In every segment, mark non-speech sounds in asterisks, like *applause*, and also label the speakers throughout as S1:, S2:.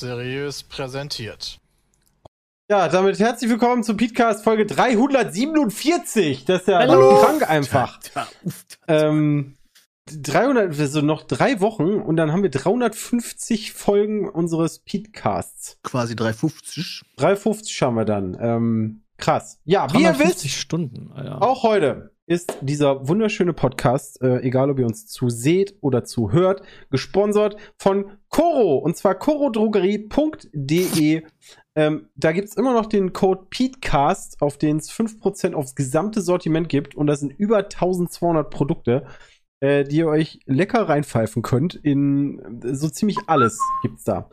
S1: Seriös präsentiert.
S2: Ja, damit herzlich willkommen zum Podcast Folge 347. Das ist ja
S3: Hallo.
S2: krank einfach. Ähm, 300, also noch drei Wochen und dann haben wir 350 Folgen unseres Podcasts.
S3: Quasi 350.
S2: 350 haben wir dann. Ähm, krass. Ja, wie ihr wisst,
S4: 350 Stunden, Alter.
S2: auch heute ist dieser wunderschöne Podcast, äh, egal ob ihr uns zuseht oder zuhört, gesponsert von Coro und zwar corodrogerie.de. Ähm, da gibt's immer noch den Code PETECAST, auf den es 5% aufs gesamte Sortiment gibt und das sind über 1200 Produkte, äh, die ihr euch lecker reinpfeifen könnt. In äh, so ziemlich alles gibt's da.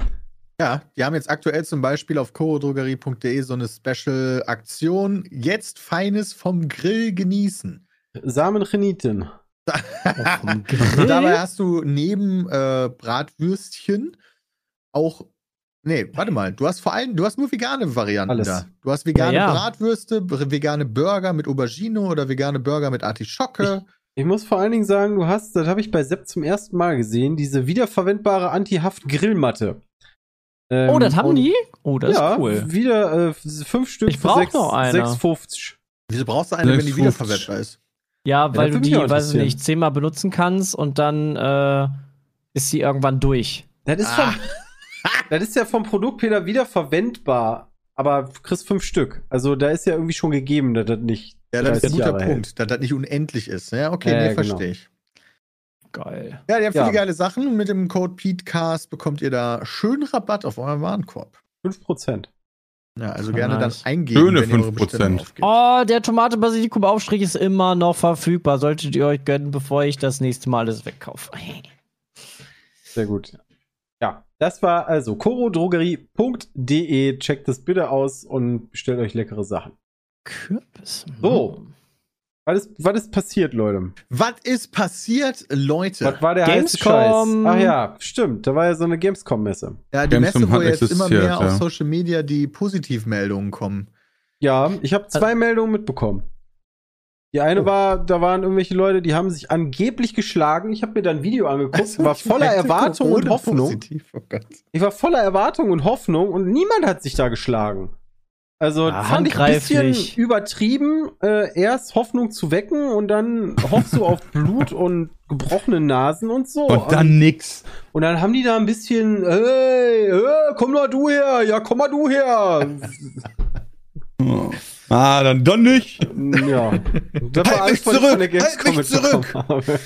S3: Ja, die haben jetzt aktuell zum Beispiel auf chorodrogerie.de so eine Special-Aktion. Jetzt Feines vom Grill genießen. *laughs* Und dabei hast du neben äh, Bratwürstchen auch. Nee, warte mal. Du hast vor allem, du hast nur vegane Varianten
S2: Alles.
S3: da. Du hast vegane
S4: Ja, ja.
S3: Bratwürste, vegane Burger mit Aubergine oder vegane Burger mit Artischocke.
S2: Ich muss vor allen Dingen sagen, du hast, das habe ich bei Sepp zum ersten Mal gesehen, diese wiederverwendbare Anti-Haft-Grillmatte. Ähm,
S4: Oh, das haben
S2: und-
S4: die? Oh, das
S2: ja,
S4: ist cool.
S2: wieder äh, fünf Stück
S4: Ich eine.
S2: 6,50.
S3: Wieso brauchst du eine, wenn die
S5: 6,50.
S3: wiederverwendbar ist?
S4: Ja, weil
S2: das
S4: du die, weiß ich nicht, zehnmal benutzen kannst und dann äh, ist sie irgendwann durch.
S2: Das ist,
S3: Ah.
S2: vom, das ist ja vom Produkt wieder wiederverwendbar, aber du kriegst fünf Stück. Also da ist ja irgendwie schon gegeben, dass das nicht.
S3: Ja, das ist ein
S2: 30
S3: guter
S2: Jahre hält.
S3: Punkt, dass das nicht unendlich ist. Ja, okay,
S2: Ja,
S3: nee,
S2: ja, genau.
S3: verstehe ich.
S4: Geil.
S3: Ja, die haben viele
S2: Ja.
S3: geile Sachen. Mit dem Code PETECAST bekommt ihr da schönen Rabatt auf euren Warenkorb.
S2: 5%.
S3: Ja, also gerne
S4: nice.
S3: dann eingeben,
S5: Schöne
S3: wenn ihr eure
S5: 5%.
S3: Bestellung aufgebt.
S4: Oh, der Tomate-Basilikum-Aufstrich ist immer noch verfügbar. Solltet ihr euch gönnen, bevor ich das nächste Mal alles wegkaufe. *laughs*
S2: Sehr gut. Ja, das war also corodrogerie.de. Checkt das bitte aus und bestellt euch leckere Sachen.
S4: Kürbis.
S2: So. Was ist, was ist passiert, Leute?
S3: Was ist passiert, Leute?
S2: Was war der
S4: Gamescom.
S2: Ach ja, stimmt. Da war ja so eine Gamescom-Messe.
S3: Ja, die
S5: Gamescom
S3: Messe, wo jetzt immer mehr auf
S5: ja.
S3: Social Media die Positivmeldungen kommen.
S2: Ja, ich habe zwei Meldungen mitbekommen. Die eine
S3: Oh.
S2: war, da waren irgendwelche Leute, die haben sich angeblich geschlagen. Ich habe mir dann ein Video angeguckt,
S3: Also,
S2: war voller Erwartung und Hoffnung.
S3: Positiv, oh Gott.
S2: Ich war voller Erwartung und Hoffnung und niemand hat sich da geschlagen. Also
S4: Ja,
S2: fand ich ein bisschen übertrieben, äh, erst Hoffnung zu wecken und dann hoffst du auf Blut und gebrochene Nasen und so.
S5: Und dann nix.
S2: Und dann haben die da ein bisschen, hey, hey komm mal du her, ja, komm mal du her. *laughs*
S5: Ah, dann doch nicht.
S2: ja. Das
S5: Halt mich zurück, halt mich
S2: mitbekommen habe.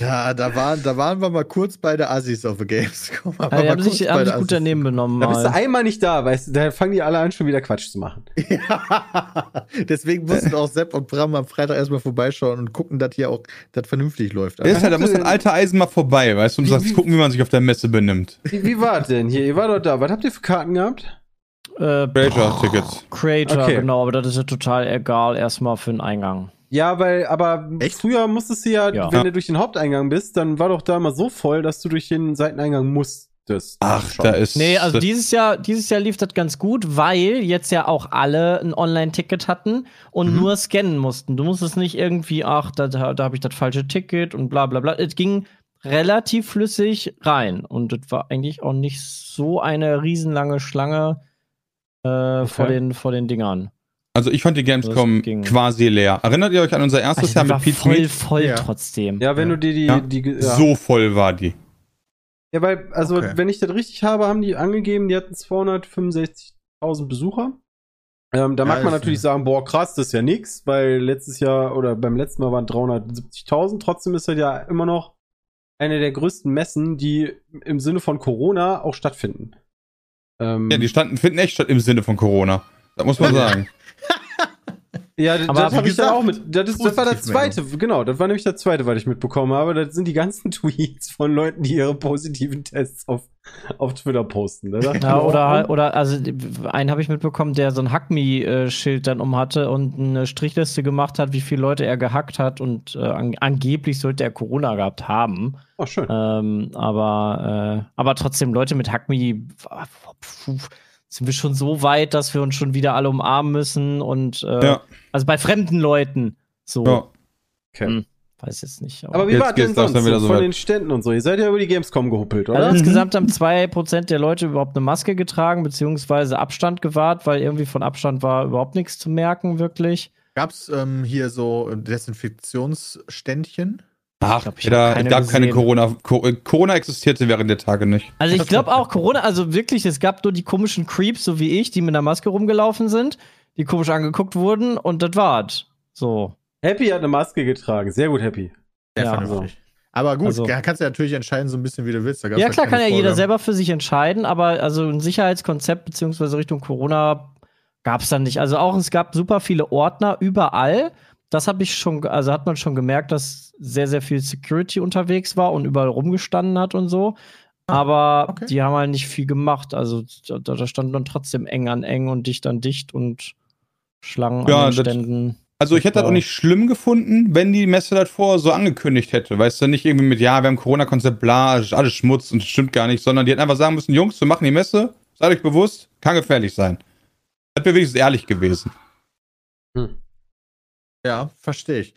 S3: Ja, da waren, da waren wir mal kurz bei der Assis auf der Gamescom.
S4: Ja,
S3: aber
S4: die
S3: mal
S4: haben sich, haben sich gut daneben benommen.
S2: Da bist du
S4: Mal.
S2: einmal nicht da, weißt du, da fangen die alle an, schon wieder Quatsch zu machen. *laughs*
S3: Ja. Deswegen mussten auch Sepp und Bram am Freitag erstmal vorbeischauen und gucken, dass hier auch das vernünftig läuft.
S5: Der ist halt, da muss ein alter Eisen mal vorbei, weißt du, und sagst, gucken, wie man sich auf der Messe benimmt.
S2: Wie, wie war es denn hier? Ihr wart doch da. Was habt ihr für Karten gehabt?
S4: Äh,
S5: Creator-Tickets.
S4: Creator,
S2: Okay.
S4: genau, aber das ist ja total egal, erstmal für den Eingang.
S2: Ja, weil, aber
S3: Echt?
S2: früher musstest du ja,
S4: Ja.
S2: wenn du durch den Haupteingang bist, dann war doch da immer so voll, dass du durch den Seiteneingang musstest.
S5: Ach,
S2: Schon.
S5: da ist.
S4: Nee, also
S5: das-
S4: dieses Jahr, dieses Jahr lief das ganz gut, weil jetzt ja auch alle ein Online-Ticket hatten und
S3: Mhm.
S4: nur scannen mussten. Du musstest nicht irgendwie, ach, da, da, da habe ich das falsche Ticket und bla bla bla. Es ging relativ flüssig rein und es war eigentlich auch nicht so eine riesenlange Schlange äh, vor, den, vor den Dingern.
S5: Also ich fand die Gamescom quasi leer. Erinnert ihr euch an unser erstes
S4: Also,
S5: Jahr
S4: die
S5: mit Pete
S4: voll,
S5: Smith?
S4: voll
S3: Ja.
S4: trotzdem.
S2: Ja, wenn
S3: Ja.
S2: du dir die,
S5: Ja.
S2: die, ja.
S5: So voll war die.
S2: ja, weil, also,
S3: Okay.
S2: wenn ich das richtig habe, haben die angegeben, die hatten 265.000 Besucher. Ähm, da
S3: Ja,
S2: mag man natürlich sagen, boah, krass, das ist ja nix, weil letztes Jahr oder beim letzten Mal waren 370.000. Trotzdem ist das ja immer noch eine der größten Messen, die im Sinne von Corona auch stattfinden. Ähm,
S5: Ja, die standen, finden echt statt im Sinne von Corona. Das muss man sagen. *laughs*
S2: Ja, das,
S4: Aber
S2: das habe ich dann auch mit. Das, ist, das war das
S3: Positivmeldung.
S2: zweite, genau, das war nämlich das zweite, was ich mitbekommen habe. Das sind die ganzen *laughs* Tweets von Leuten, die ihre positiven Tests auf, auf Twitter posten. Ich
S4: Ja, oder, oder also einen habe ich mitbekommen, der so ein Hack-Me-Schild dann um hatte und eine Strichliste gemacht hat, wie viele Leute er gehackt hat und äh, an, angeblich sollte er Corona gehabt haben.
S2: Oh, schön.
S4: Ähm, aber, äh, aber trotzdem, Leute mit Hack-Me puh, sind wir schon so weit, dass wir uns schon wieder alle umarmen müssen und äh,
S5: Ja.
S4: also bei fremden Leuten so.
S5: Ja.
S2: Okay.
S4: Hm. Weiß jetzt nicht.
S2: Aber wie
S5: Jetzt
S2: war denn sonst so
S5: so
S2: von
S5: weit.
S2: den Ständen und so? Ihr seid ja über die Gamescom gehuppelt, oder?
S4: Also insgesamt haben 2% der Leute überhaupt eine Maske getragen, beziehungsweise Abstand gewahrt, weil irgendwie von Abstand war überhaupt nichts zu merken, wirklich.
S3: Gab es ähm, hier so Desinfektionsständchen?
S5: Ach,
S4: glaub, ich
S5: da
S4: keine
S5: gab keine
S4: gesehen.
S5: Corona. Co äh, Corona existierte während der Tage nicht.
S4: Also ich glaube auch Corona, also wirklich, es gab nur die komischen Creeps, so wie ich, die mit einer Maske rumgelaufen sind, die komisch angeguckt wurden und das war's. So.
S2: Happy hat eine Maske getragen. Sehr gut, Happy.
S3: Sehr
S4: Ja,
S3: vernünftig. Aber gut,
S4: Also-
S3: kannst du ja natürlich entscheiden, so ein bisschen, wie du willst.
S4: Ja, klar, kann
S3: keine
S4: ja jeder
S3: Vorgaben.
S4: selber für sich entscheiden, aber also ein Sicherheitskonzept beziehungsweise Richtung Corona gab es dann nicht. Also auch es gab super viele Ordner überall. Das habe ich schon, also hat man schon gemerkt, dass sehr, sehr viel Security unterwegs war und überall rumgestanden hat und so. Aber
S3: okay.
S4: die haben halt nicht viel gemacht. Also da, da stand dann trotzdem eng an eng und dicht an dicht und Schlangen
S5: Ja,
S4: an den Ständen.
S5: Also ich hätte das auch nicht schlimm gefunden, wenn die Messe das vorher so angekündigt hätte. Weißt du, nicht irgendwie mit, ja, wir haben Corona-Konzept, bla, alles Schmutz und das stimmt gar nicht, sondern die hätten einfach sagen müssen, Jungs, wir machen die Messe, seid euch bewusst, kann gefährlich sein. Das wäre wenigstens ehrlich gewesen.
S3: Ja, verstehe ich.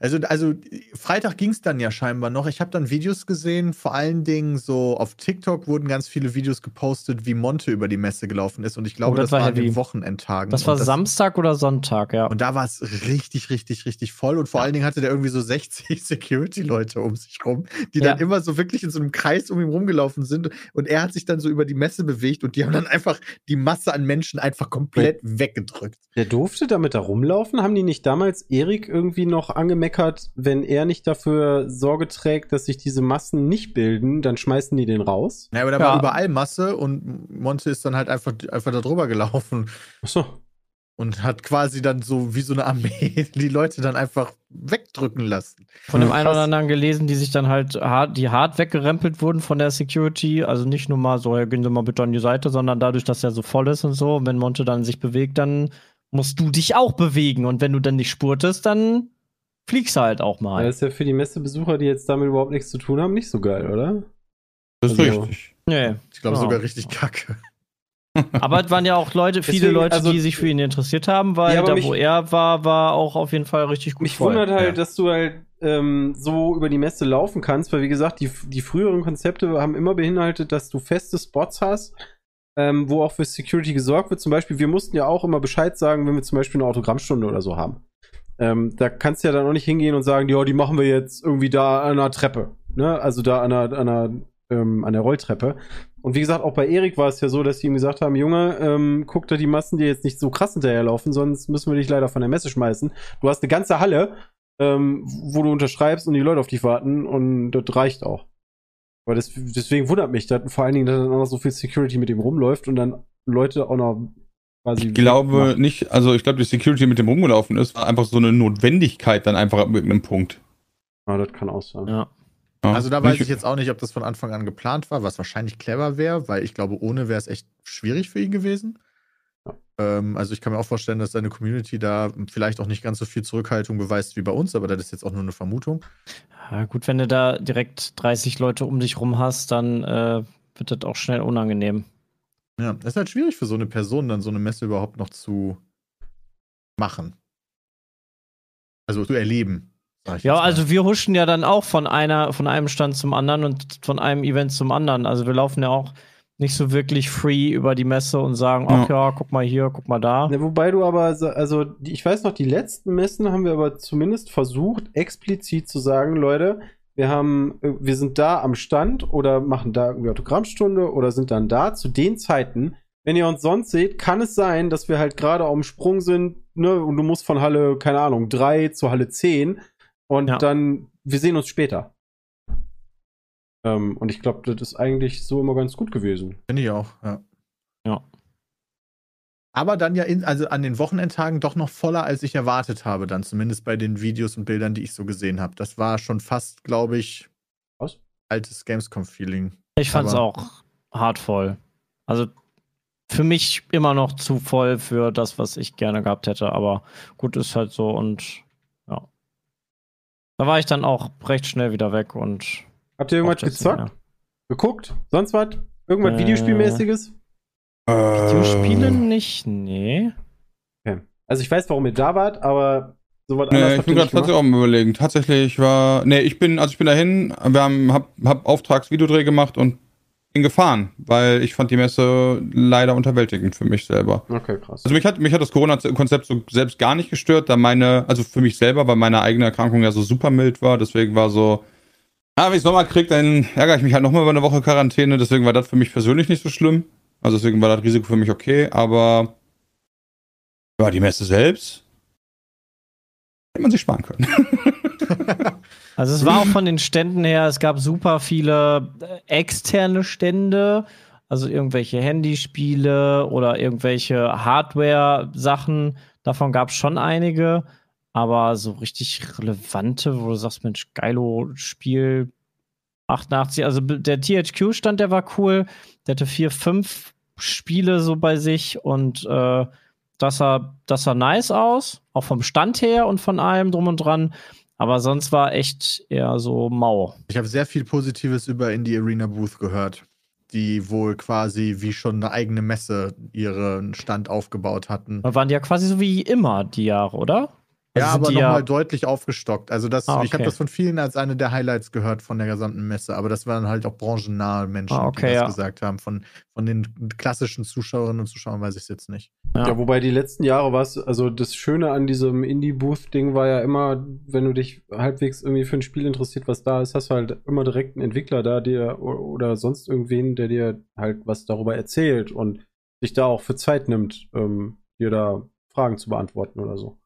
S3: Also, also Freitag ging es dann ja scheinbar noch. Ich habe dann Videos gesehen, vor allen Dingen so auf TikTok wurden ganz viele Videos gepostet, wie Monte über die Messe gelaufen ist. Und ich glaube,
S4: Oh, das
S3: das,
S4: war
S3: an den Wochenendtagen.
S4: Das war
S3: und
S4: Samstag oder Sonntag, ja.
S3: Und da war es richtig, richtig, richtig voll. Und vor allen Dingen hatte der irgendwie so 60 *laughs* Security-Leute um sich rum, die dann
S4: Ja.
S3: immer so wirklich in so einem Kreis um ihn rumgelaufen sind. Und er hat sich dann so über die Messe bewegt und die haben dann einfach die Masse an Menschen einfach komplett weggedrückt.
S2: Der durfte damit da rumlaufen? Haben die nicht damals Erik irgendwie noch angemeckert, wenn er nicht dafür Sorge trägt, dass sich diese Massen nicht bilden, dann schmeißen die den raus?
S3: Naja, aber da
S4: Ja.
S3: war überall Masse und Monte ist dann halt einfach, einfach da drüber gelaufen.
S2: Achso.
S3: und hat quasi dann so wie so eine Armee *laughs* die Leute dann einfach wegdrücken lassen.
S4: Von dem
S2: Ja,
S4: einen oder anderen gelesen, die sich dann halt hart, die hart weggerempelt wurden von der Security. Also nicht nur mal so, ja, gehen Sie mal bitte an die Seite, sondern dadurch, dass er so voll ist und so. Und wenn Monte dann sich bewegt, dann musst du dich auch bewegen. Und wenn du dann nicht spurtest, dann fliegst du halt auch mal.
S2: Das ist ja für die Messebesucher, die jetzt damit überhaupt nichts zu tun haben, nicht so geil, oder?
S5: Das ist
S2: Also-
S5: richtig.
S4: nee.
S3: Ich glaube
S4: Ja.
S3: sogar richtig kacke. *laughs*
S4: Aber es waren ja auch Leute, viele
S2: Deswegen,
S4: Leute,
S2: also-
S4: die sich für ihn interessiert haben, weil
S2: Ja,
S4: da,
S2: mich-
S4: wo er war, war auch auf jeden Fall richtig gut
S2: Mich
S4: voll.
S2: wundert halt,
S3: ja.
S2: dass du halt ähm, so über die Messe laufen kannst, weil wie gesagt, die, die früheren Konzepte haben immer beinhaltet, dass du feste Spots hast, ähm, wo auch für Security gesorgt wird. Zum Beispiel, wir mussten ja auch immer Bescheid sagen, wenn wir zum Beispiel eine Autogrammstunde oder so haben. Ähm, da kannst du ja dann auch nicht hingehen und sagen, ja, die machen wir jetzt irgendwie da an einer Treppe. Ne? Also da an einer, an einer, ähm, an der Rolltreppe. Und wie gesagt, auch bei Erik war es ja so, dass die ihm gesagt haben, Junge, ähm, guck da die Massen, die jetzt nicht so krass hinterherlaufen, sonst müssen wir dich leider von der Messe schmeißen. Du hast eine ganze Halle, ähm, wo du unterschreibst und die Leute auf dich warten und das reicht auch. Aber das, deswegen wundert mich, dass vor allen Dingen, dass dann auch noch so viel Security mit ihm rumläuft und dann Leute auch noch quasi.
S5: Ich glaube
S2: wegmachen.
S5: nicht, also ich glaube, die Security mit dem rumgelaufen ist, war einfach so eine Notwendigkeit dann einfach ab irgendeinem Punkt.
S2: Ja, das kann auch sein.
S4: Ja.
S5: Ja,
S3: Also da weiß ich jetzt auch nicht, ob das von Anfang an geplant war, was wahrscheinlich clever wäre, weil ich glaube, ohne wäre es echt schwierig für ihn gewesen. Ähm, also ich kann mir auch vorstellen, dass seine Community da vielleicht auch nicht ganz so viel Zurückhaltung beweist wie bei uns, aber das ist jetzt auch nur eine Vermutung.
S4: Ja, gut, wenn du da direkt 30 Leute um dich rum hast, dann äh, wird das auch schnell unangenehm.
S3: Ja, es ist halt schwierig für so eine Person, dann so eine Messe überhaupt noch zu machen. Also zu erleben. sag ich
S4: Ja, also wir huschen ja dann auch von einer, von einem Stand zum anderen und von einem Event zum anderen. Also wir laufen ja auch nicht so wirklich free über die Messe und sagen, ach ja, guck mal hier, guck mal da.
S2: Ja, wobei du aber, also ich weiß noch, die letzten Messen haben wir aber zumindest versucht, explizit zu sagen, Leute, wir haben, äh, wir sind da am Stand oder machen da irgendwie Autogrammstunde oder sind dann da zu den Zeiten. Wenn ihr uns sonst seht, kann es sein, dass wir halt gerade auf dem Sprung sind, ne, und du musst von Halle, keine Ahnung, 3 zu Halle 10 und
S4: Ja.
S2: dann, wir sehen uns später. Ähm, und ich glaube, das ist eigentlich so immer ganz gut gewesen.
S3: Finde ich auch, ja.
S4: Ja.
S3: Aber dann ja in, also an den Wochenendtagen doch noch voller, als ich erwartet habe, dann zumindest bei den Videos und Bildern, die ich so gesehen habe. Das war schon fast, glaube ich,
S2: Was?
S3: altes Gamescom-Feeling.
S4: Ich fand's
S3: Aber-
S4: auch hart voll. Also für mich immer noch zu voll für das, was ich gerne gehabt hätte. Aber gut, ist halt so und ja. Da war ich dann auch recht schnell wieder weg und
S2: Habt ihr irgendwas
S4: es
S2: gezockt? Geguckt? Sonst was? Irgendwas
S4: Äh,
S2: Videospielmäßiges?
S4: Videospiele
S5: Äh,
S4: nicht, nee.
S2: Okay. Also ich weiß, warum ihr da wart, aber So was
S5: Nee,
S2: anderes
S5: ich
S2: habt
S5: bin gerade tatsächlich auch am überlegen. Tatsächlich war. Nee, ich bin, also ich bin dahin, wir haben, hab, hab Auftragsvideodreh gemacht und bin gefahren, weil ich fand die Messe leider unterwältigend für mich selber.
S2: Okay, krass.
S5: Also mich hat, mich hat das Corona-Konzept so selbst gar nicht gestört, da meine, also für mich selber, weil meine eigene Erkrankung ja so super mild war, deswegen war so, ah, wenn ich es nochmal kriege, dann ärgere ich mich halt nochmal über eine Woche Quarantäne, deswegen war das für mich persönlich nicht so schlimm. Also deswegen war das Risiko für mich okay, aber ja, die Messe selbst hätte man sich sparen können. *laughs*
S4: Also es war auch von den Ständen her, es gab super viele äh, externe Stände, also irgendwelche Handyspiele oder irgendwelche Hardware-Sachen. Davon gab es schon einige, aber so richtig relevante, wo du sagst, Mensch, geilo Spiel 88, also der THQ-Stand, der war cool. Der hatte vier, fünf Spiele so bei sich und äh, das sah, das sah nice aus, auch vom Stand her und von allem drum und dran. Aber sonst war echt eher so mau.
S3: Ich habe sehr viel Positives über Indie Arena Booth gehört, die wohl quasi wie schon eine eigene Messe ihren Stand aufgebaut hatten.
S4: Da waren die ja quasi so wie immer die Jahre, oder? Also
S3: ja, aber nochmal deutlich aufgestockt. Also das,
S4: Ah,
S3: ich habe
S4: okay.
S3: das von vielen als eine der Highlights gehört von der gesamten Messe. Aber das waren halt auch branchennahe Menschen,
S4: Ah, okay,
S3: die das
S4: ja.
S3: gesagt haben. Von, von den klassischen Zuschauerinnen und Zuschauern weiß ich es jetzt nicht.
S4: Ja.
S2: Ja, wobei die letzten Jahre war es, also das Schöne an diesem Indie-Booth-Ding war ja immer, wenn du dich halbwegs irgendwie für ein Spiel interessiert, was da ist, hast du halt immer direkt einen Entwickler da, der o- oder sonst irgendwen, der dir halt was darüber erzählt und sich da auch für Zeit nimmt, ähm, dir da Fragen zu beantworten oder so.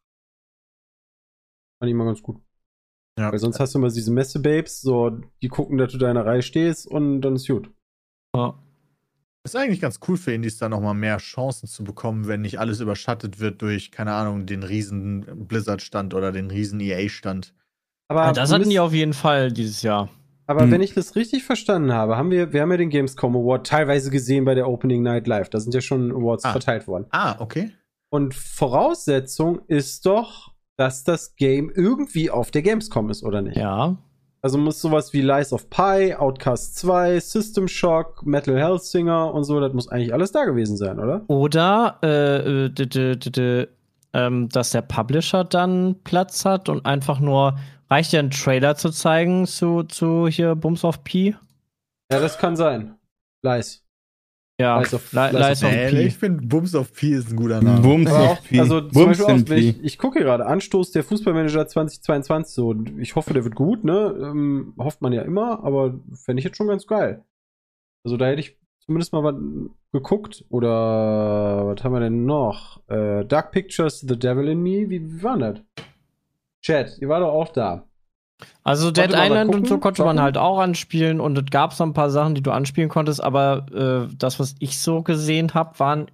S2: Fand ich immer ganz gut.
S3: Ja.
S2: Weil sonst hast du immer diese Messe-Babes, so, die gucken, dass du da in der Reihe stehst und dann ist gut.
S4: Ja.
S3: Ist eigentlich ganz cool für Indies da nochmal mehr Chancen zu bekommen, wenn nicht alles überschattet wird durch, keine Ahnung, den riesen Blizzard-Stand oder den riesen EA-Stand.
S2: Aber
S4: Ja, das hatten die auf jeden Fall dieses Jahr.
S2: Aber
S5: Hm.
S2: wenn ich das richtig verstanden habe, haben wir, wir haben ja den Gamescom Award teilweise gesehen bei der Opening Night Live. Da sind ja schon Awards
S3: Ah.
S2: verteilt worden.
S3: Ah, okay.
S2: Und Voraussetzung ist doch, dass das Game irgendwie auf der Gamescom ist, oder nicht?
S4: Ja.
S2: Also muss sowas wie Lies of Pi, Outcast 2, System Shock, Metal Hellsinger und so, das muss eigentlich alles da gewesen sein, oder?
S4: Oder äh, äh, d- d- d- d- ähm, dass der Publisher dann Platz hat und einfach nur reicht ja einen Trailer zu zeigen zu, zu hier Bums of P.
S2: Ja, das kann sein. Lies.
S4: Ja,
S2: Lies of-
S4: Li-
S2: Lies of
S4: Lies of
S3: Nee,
S4: P.
S3: ich finde Bums of P ist ein guter Name.
S5: Bums
S2: Aber
S5: of P.
S2: also zum
S5: Bums
S2: Beispiel auch, ich, ich gucke gerade, Anstoß der Fußballmanager 2022, so, und ich hoffe, der wird gut, ne? Ähm, hofft man ja immer, aber fände ich jetzt schon ganz geil. Also da hätte ich zumindest mal was geguckt. Oder was haben wir denn noch? Äh, Dark Pictures, The Devil in Me, wie, wie war das? Chat, ihr war doch auch da.
S4: Also Dead Island und so konnte man halt auch anspielen und es gab so ein paar Sachen, die du anspielen konntest, aber äh, das, was ich so gesehen habe, waren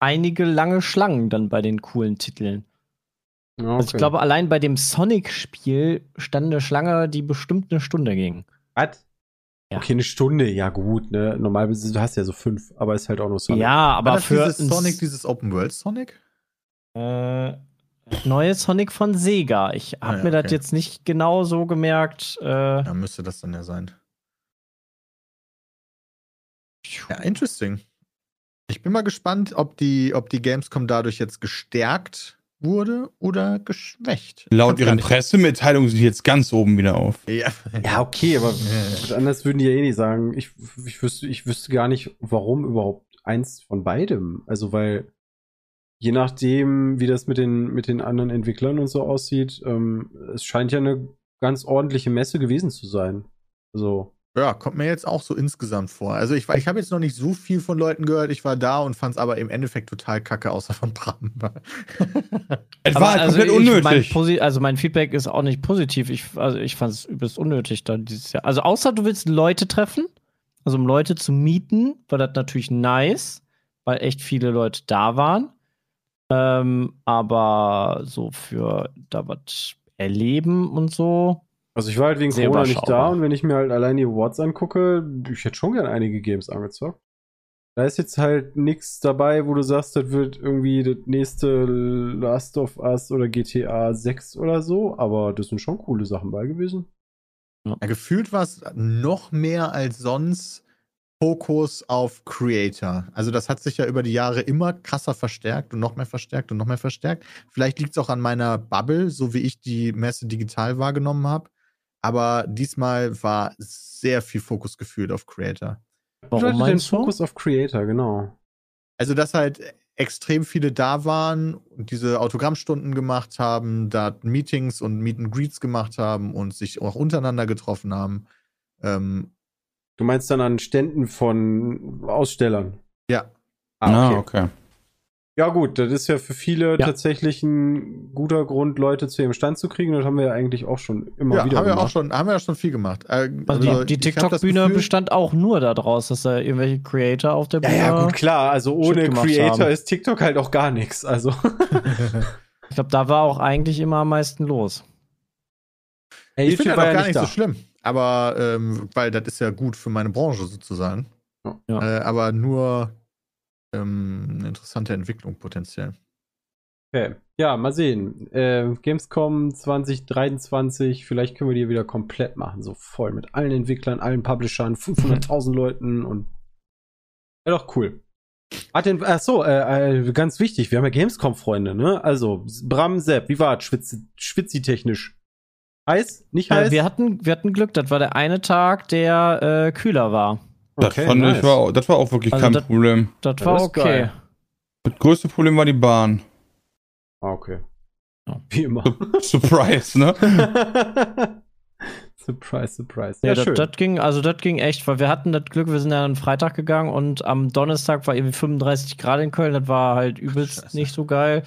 S4: einige lange Schlangen dann bei den coolen Titeln.
S2: Ja,
S4: Also ich
S2: okay.
S4: glaube, allein bei dem Sonic-Spiel stand eine Schlange, die bestimmt eine Stunde ging.
S2: Was?
S4: Ja.
S2: Okay, eine Stunde, ja gut, ne? Normalerweise, du hast ja so fünf, aber ist halt auch nur Sonic.
S4: Ja, aber
S3: das
S4: für
S3: dieses Sonic, dieses Open World Sonic?
S4: äh, neue Sonic von Sega. Ich habe
S3: Ah ja,
S4: mir das
S3: okay.
S4: jetzt nicht genau so gemerkt. Äh,
S3: Ja, müsste das dann ja sein. Ja, interesting. Ich bin mal gespannt, ob die, ob die Gamescom dadurch jetzt gestärkt wurde oder geschwächt.
S5: Laut ihren Pressemitteilungen sind die jetzt ganz oben wieder auf.
S3: Ja,
S2: Ja, okay, aber anders würden die ja eh nicht sagen. Ich, ich, wüsste, ich wüsste gar nicht, warum überhaupt eins von beidem. Also, weil je nachdem, wie das mit den, mit den anderen Entwicklern und so aussieht, ähm, es scheint ja eine ganz ordentliche Messe gewesen zu sein. Also,
S3: Ja, kommt mir jetzt auch so insgesamt vor. Also ich, war- ich habe jetzt noch nicht so viel von Leuten gehört. Ich war da und fand es aber im Endeffekt total kacke, außer von Bram. *laughs*
S5: Es war halt komplett
S4: ich- Mein,
S5: unnötig.
S4: Posi- also mein Feedback ist auch nicht positiv. Ich, also ich fand es übelst unnötig dann dieses Jahr. Also außer du willst Leute treffen, also um Leute zu mieten, war das natürlich nice, weil echt viele Leute da waren. Ähm, aber so für da was erleben und so.
S2: also ich war halt wegen Corona nicht da und wenn ich mir halt allein die Awards angucke, ich hätte schon gern einige Games angezockt. Da ist jetzt halt nichts dabei, wo du sagst, das wird irgendwie das nächste Last of Us oder GTA 6 oder so, aber das sind schon coole Sachen bei gewesen.
S3: Ja, gefühlt war es noch mehr als sonst Fokus auf Creator. Also das hat sich ja über die Jahre immer krasser verstärkt und noch mehr verstärkt und noch mehr verstärkt. Vielleicht liegt es auch an meiner Bubble, so wie ich die Messe digital wahrgenommen habe. Aber diesmal war sehr viel Fokus gefühlt auf Creator.
S2: Warum den
S4: meinst du?
S2: Fokus auf Creator, genau.
S3: Also, dass halt extrem viele da waren und diese Autogrammstunden gemacht haben, da Meetings und Meet and Greets gemacht haben und sich auch untereinander getroffen haben. Ähm,
S2: Du meinst dann an Ständen von Ausstellern?
S3: ja,
S2: Ah, okay.
S5: Ah, okay.
S2: Ja, gut, das ist ja für viele
S4: Ja.
S2: tatsächlich ein guter Grund, Leute zu ihrem Stand zu kriegen. Das haben wir ja eigentlich auch schon immer
S3: ja
S2: wieder
S3: haben wir
S2: gemacht.
S3: auch schon, haben wir ja schon viel gemacht. Äh,
S4: Also
S3: also
S4: die, die
S3: hab das
S4: TikTok-Bühne bestand auch nur daraus, dass da irgendwelche Creator auf der
S2: Ja,
S4: Bühne.
S2: ja, gut, klar. Also ohne Creator
S4: haben.
S2: ist TikTok halt auch gar nichts. Also. *laughs*
S4: Ich glaube, da war auch eigentlich immer am meisten los.
S2: Hey,
S3: Ich finde das auch
S2: ja
S3: gar nicht
S2: da.
S3: so schlimm. Aber, ähm, weil das ist ja gut für meine Branche sozusagen.
S4: Ja.
S3: Äh, aber nur ähm, eine interessante Entwicklung potenziell.
S2: Okay. Ja, mal sehen. Äh, Gamescom 2023, vielleicht können wir die wieder komplett machen, so voll mit allen Entwicklern, allen Publishern, 500.000 Leuten und ja doch cool. Hat den, ach so, äh, äh, ganz wichtig, wir haben ja Gamescom-Freunde, ne? Also, Bram Sepp, wie war Schwitzi, schwitzi-technisch? Heiß? Nicht
S4: Äh,
S2: heiß?
S4: wir, hatten, wir hatten Glück, das war der eine Tag, der äh, kühler war.
S5: Das, fand ich, war, auch- das war auch wirklich
S4: Also
S5: kein
S4: das-
S5: Problem.
S4: Das war
S2: das
S4: okay.
S2: geil.
S5: Das größte Problem war die Bahn.
S2: Ah, okay.
S4: Ja. *laughs*
S2: Wie immer.
S5: Surprise, ne? *laughs*
S2: surprise, surprise.
S4: Ja,
S2: Ja,
S4: das,
S2: schön.
S4: das ging, also das ging echt, weil wir hatten das Glück, wir sind ja am Freitag gegangen und am Donnerstag war irgendwie 35 Grad in Köln, das war halt übelst
S3: Scheiße.
S4: nicht so geil.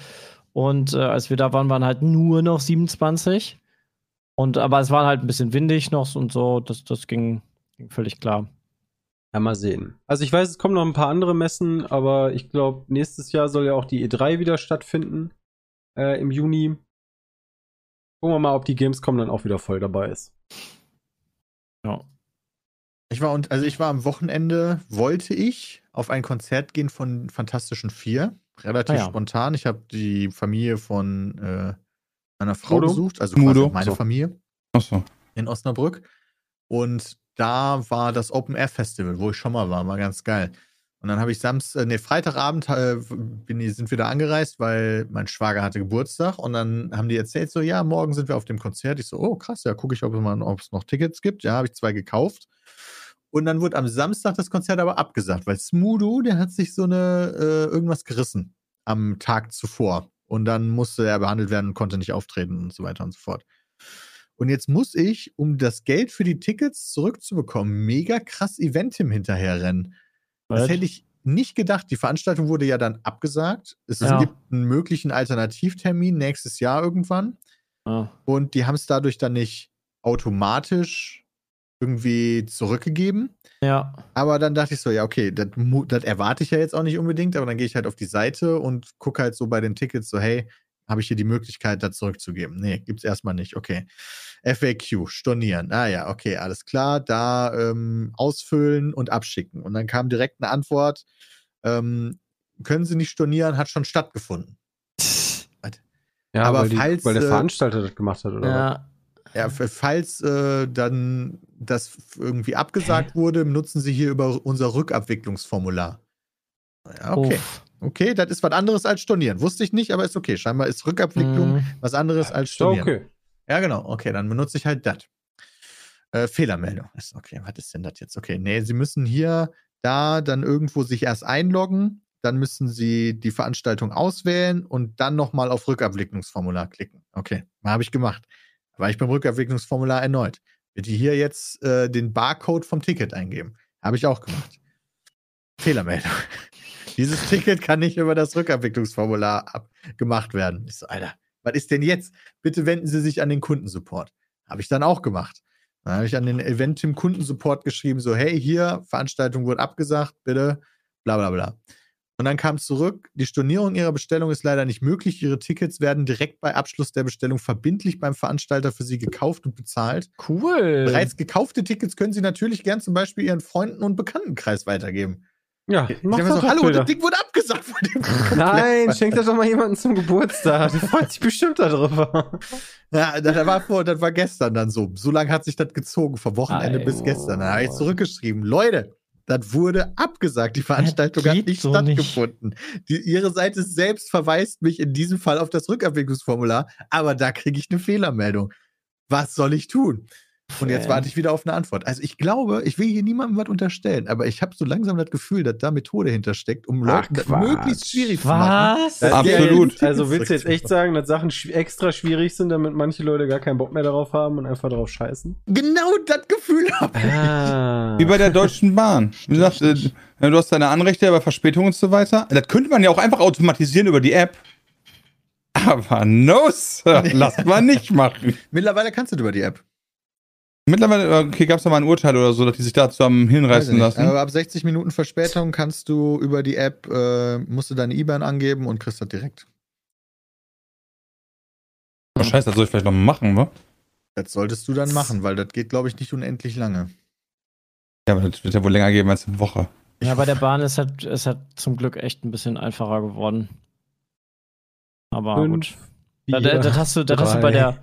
S4: Und äh, als wir da waren, waren halt nur noch 27. Und aber es war halt ein bisschen windig noch und so, das, das ging, ging völlig klar.
S2: Ja, mal sehen. Also ich weiß, es kommen noch ein paar andere Messen, aber ich glaube, nächstes Jahr soll ja auch die E3 wieder stattfinden. Äh, Im Juni. Gucken wir mal, ob die Gamescom dann auch wieder voll dabei ist.
S4: Ja.
S3: Ich war und also ich war am Wochenende, wollte ich auf ein Konzert gehen von Fantastischen Vier. Relativ
S4: Ah ja.
S3: spontan. Ich habe die Familie von äh, meiner Frau
S2: Mudo?
S3: besucht, also
S5: Mudo.
S3: meine
S2: So.
S3: Familie
S5: Achso.
S3: in Osnabrück. Und da war das Open Air Festival, wo ich schon mal war, war ganz geil. Und dann habe ich Samstag, äh, nee, Freitagabend äh, bin, ich- sind wir da angereist, weil mein Schwager hatte Geburtstag und dann haben die erzählt, so, ja, morgen sind wir auf dem Konzert. Ich so, oh krass, ja, gucke ich, ob es, mal, ob es noch Tickets gibt. Ja, habe ich zwei gekauft. Und dann wurde am Samstag das Konzert aber abgesagt, weil Smudo, der hat sich so eine, äh, irgendwas gerissen am Tag zuvor. Und dann musste er behandelt werden und konnte nicht auftreten und so weiter und so fort. Und jetzt muss ich, um das Geld für die Tickets zurückzubekommen, mega krass Eventim hinterherrennen. Das
S4: Was?
S3: hätte ich nicht gedacht. Die Veranstaltung wurde ja dann abgesagt. Es
S4: Ja.
S3: gibt einen möglichen Alternativtermin nächstes Jahr irgendwann.
S4: Ah.
S3: Und die haben es dadurch dann nicht automatisch irgendwie zurückgegeben.
S4: Ja.
S3: Aber dann dachte ich so, ja, okay, das, erwarte ich ja jetzt auch nicht unbedingt, aber dann gehe ich halt auf die Seite und gucke halt so bei den Tickets so, hey, habe ich hier die Möglichkeit, das zurückzugeben? Nee, gibt's erstmal nicht. Okay. FAQ, stornieren. Ah ja, okay, alles klar. Da ähm, ausfüllen und abschicken. Und dann kam direkt eine Antwort, ähm, können Sie nicht stornieren, hat schon stattgefunden.
S2: Ja,
S3: Aber
S2: weil, die,
S3: falls,
S2: weil der
S3: äh,
S2: Veranstalter das gemacht hat, oder?
S4: Ja.
S3: Ja, falls äh, dann das irgendwie abgesagt wurde, nutzen Sie hier über unser Rückabwicklungsformular. Ja, okay.
S4: Uff.
S3: Okay, das ist was anderes als stornieren. Wusste ich nicht, aber ist okay. Scheinbar ist Rückabwicklung
S4: Mhm.
S3: was anderes als stornieren.
S2: okay.
S3: Ja, genau. Okay, dann benutze ich halt das. Äh, Fehlermeldung. Ist okay, was ist denn das jetzt? Okay, nee, Sie müssen hier, da, dann irgendwo sich erst einloggen. Dann müssen Sie die Veranstaltung auswählen und dann nochmal auf Rückabwicklungsformular klicken. Okay, habe ich gemacht. War ich beim Rückabwicklungsformular erneut. Bitte hier jetzt äh, den Barcode vom Ticket eingeben. Habe ich auch gemacht. Fehlermeldung. *laughs* Dieses Ticket kann nicht über das Rückabwicklungsformular ab gemacht werden. Ich so, Alter, was ist denn jetzt? Bitte wenden Sie sich an den Kundensupport. Habe ich dann auch gemacht. Dann habe ich an den Eventim Kundensupport geschrieben, so, hey, hier, Veranstaltung wurde abgesagt, bitte, bla bla bla. Und dann kam zurück, die Stornierung Ihrer Bestellung ist leider nicht möglich. Ihre Tickets werden direkt bei Abschluss der Bestellung verbindlich beim Veranstalter für Sie gekauft und bezahlt.
S4: Cool.
S3: Bereits gekaufte Tickets können Sie natürlich gern zum Beispiel Ihren Freunden und Bekanntenkreis weitergeben.
S2: Ja,
S3: Ich
S2: mach doch
S3: so, hallo,
S2: Bilder.
S3: das Ding wurde abgesagt von dem
S2: Nein, schenk das doch mal jemanden zum Geburtstag. Der freut sich bestimmt darüber.
S3: Ja, das war, vor, das war gestern dann so. So lange hat sich das gezogen, vom Wochenende
S4: Ei,
S3: bis gestern. Dann habe ich zurückgeschrieben, Leute, Das wurde abgesagt. Die Veranstaltung hat nicht
S4: so
S3: stattgefunden. Die, ihre Seite selbst verweist mich in diesem Fall auf das Rückabwicklungsformular, aber da kriege ich eine Fehlermeldung. Was soll ich tun? Und jetzt warte ich wieder auf eine Antwort. Also ich glaube, ich will hier niemandem was unterstellen, aber ich habe so langsam das Gefühl, dass da Methode hintersteckt, um
S2: Ach,
S3: Leuten das
S2: Quatsch.
S3: möglichst schwierig zu machen.
S4: Was?
S5: Absolut.
S2: Also willst du jetzt echt sagen, dass Sachen extra schwierig sind, damit manche Leute gar keinen Bock mehr darauf haben und einfach darauf scheißen?
S3: Genau das Gefühl habe ich.
S2: Ah.
S5: Wie bei der Deutschen Bahn. *laughs* Wie gesagt, äh, du hast deine Anrechte bei Verspätung und so weiter. Das könnte man ja auch einfach automatisieren über die App. Aber no, Sir, *laughs* lass mal nicht machen.
S3: Mittlerweile kannst du das über die App.
S5: Mittlerweile, okay, gab es da mal ein Urteil oder so, dass die sich dazu haben
S3: Weiß ich
S5: hinreißen lassen.
S3: Aber ab 60 Minuten Verspätung kannst du über die App, äh, musst du deine IBAN angeben und kriegst das direkt.
S5: Oh, scheiße, das soll ich vielleicht noch machen, wa?
S3: Das solltest du dann machen, weil das geht, glaube ich, nicht unendlich lange.
S5: Ja, aber das wird ja wohl länger geben als eine Woche.
S4: Ja, bei der Bahn ist halt, ist halt zum Glück echt ein bisschen einfacher geworden. Aber
S2: Fünf,
S4: gut. Da, da, das hast du, das hast du bei der,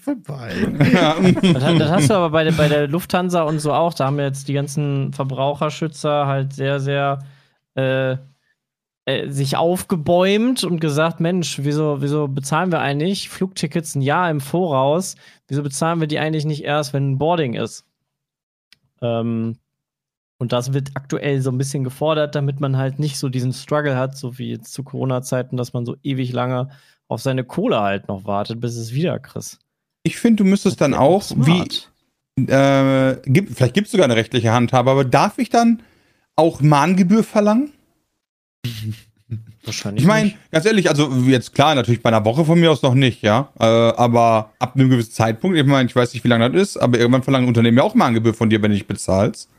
S3: vorbei. *laughs*
S4: das, das hast du aber bei der, bei der Lufthansa und so auch. Da haben jetzt die ganzen Verbraucherschützer halt sehr, sehr äh, äh, sich aufgebäumt und gesagt, Mensch, wieso, wieso bezahlen wir eigentlich Flugtickets ein Jahr im Voraus? Wieso bezahlen wir die eigentlich nicht erst, wenn ein Boarding ist? Ähm, und das wird aktuell so ein bisschen gefordert, damit man halt nicht so diesen Struggle hat, so wie jetzt zu Corona-Zeiten, dass man so ewig lange auf seine Kohle halt noch wartet, bis es wieder kriegst.
S5: Ich finde, du müsstest dann auch,
S4: Smart.
S5: wie, äh, gibt, vielleicht gibt es sogar eine rechtliche Handhabe, aber darf ich dann auch Mahngebühr verlangen? *laughs*
S4: Wahrscheinlich.
S5: Ich meine, ganz ehrlich, also jetzt klar, natürlich bei einer Woche von mir aus noch nicht, ja. Äh, aber ab einem gewissen Zeitpunkt, ich meine, ich weiß nicht, wie lange das ist, aber irgendwann verlangen Unternehmen ja auch Mahngebühr von dir, wenn du nicht bezahlst.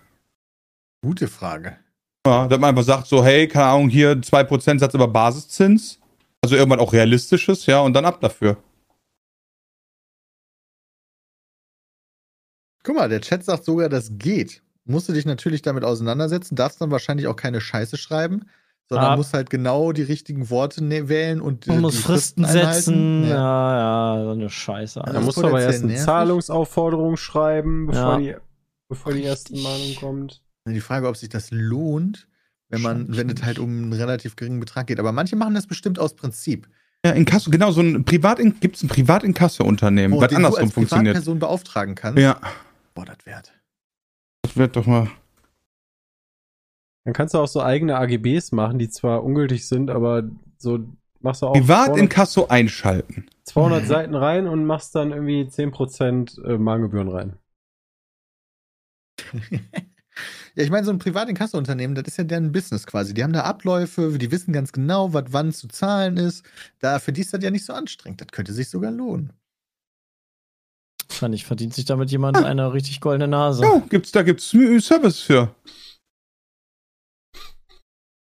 S3: Gute Frage.
S5: Ja, dass man einfach sagt, so, hey, keine Ahnung, hier 2% Satz über Basiszins. Also irgendwann auch realistisches, ja, und dann ab dafür.
S3: Guck mal, der Chat sagt sogar, das geht. Musst du dich natürlich damit auseinandersetzen, darfst dann wahrscheinlich auch keine Scheiße schreiben, sondern
S4: Ah.
S3: musst halt genau die richtigen Worte ne wählen und
S4: Man
S3: äh,
S4: muss
S3: die
S4: Fristen
S3: einhalten.
S4: setzen.
S3: Ja.
S4: Ja, ja, so eine Scheiße.
S3: Ja,
S2: Da musst du aber erst eine
S3: nervig.
S2: Zahlungsaufforderung schreiben, bevor,
S4: Ja.
S2: die, bevor die erste. Mahnung kommt.
S3: Die Frage, ob sich das lohnt, wenn man, wenn es halt um einen relativ geringen Betrag geht. Aber manche machen das bestimmt aus Prinzip.
S5: Ja, Inkasso, genau, so ein Privat, gibt es ein Privatinkasso-Unternehmen,
S3: Oh,
S5: was
S3: den du
S5: andersrum
S3: als
S5: funktioniert.
S3: Privatperson beauftragen kannst.
S5: Ja,
S3: Boah, das wert.
S5: das wird doch mal.
S2: Dann kannst du auch so eigene AGBs machen, die zwar ungültig sind, aber so machst du auch 200,
S5: Privatinkasso einschalten.
S2: 200
S3: Mhm.
S2: Seiten rein und machst dann irgendwie 10% äh, Mahngebühren rein. *laughs*
S3: Ja, ich meine, so ein Privatinkasso-Unternehmen, das ist ja deren Business quasi. Die haben da Abläufe, die wissen ganz genau, was wann zu zahlen ist. Da, für die ist das ja nicht so anstrengend. Das könnte sich sogar lohnen.
S4: Wahrscheinlich verdient sich damit jemand eine richtig goldene Nase.
S5: Ja, gibt's, da gibt's M- Service für.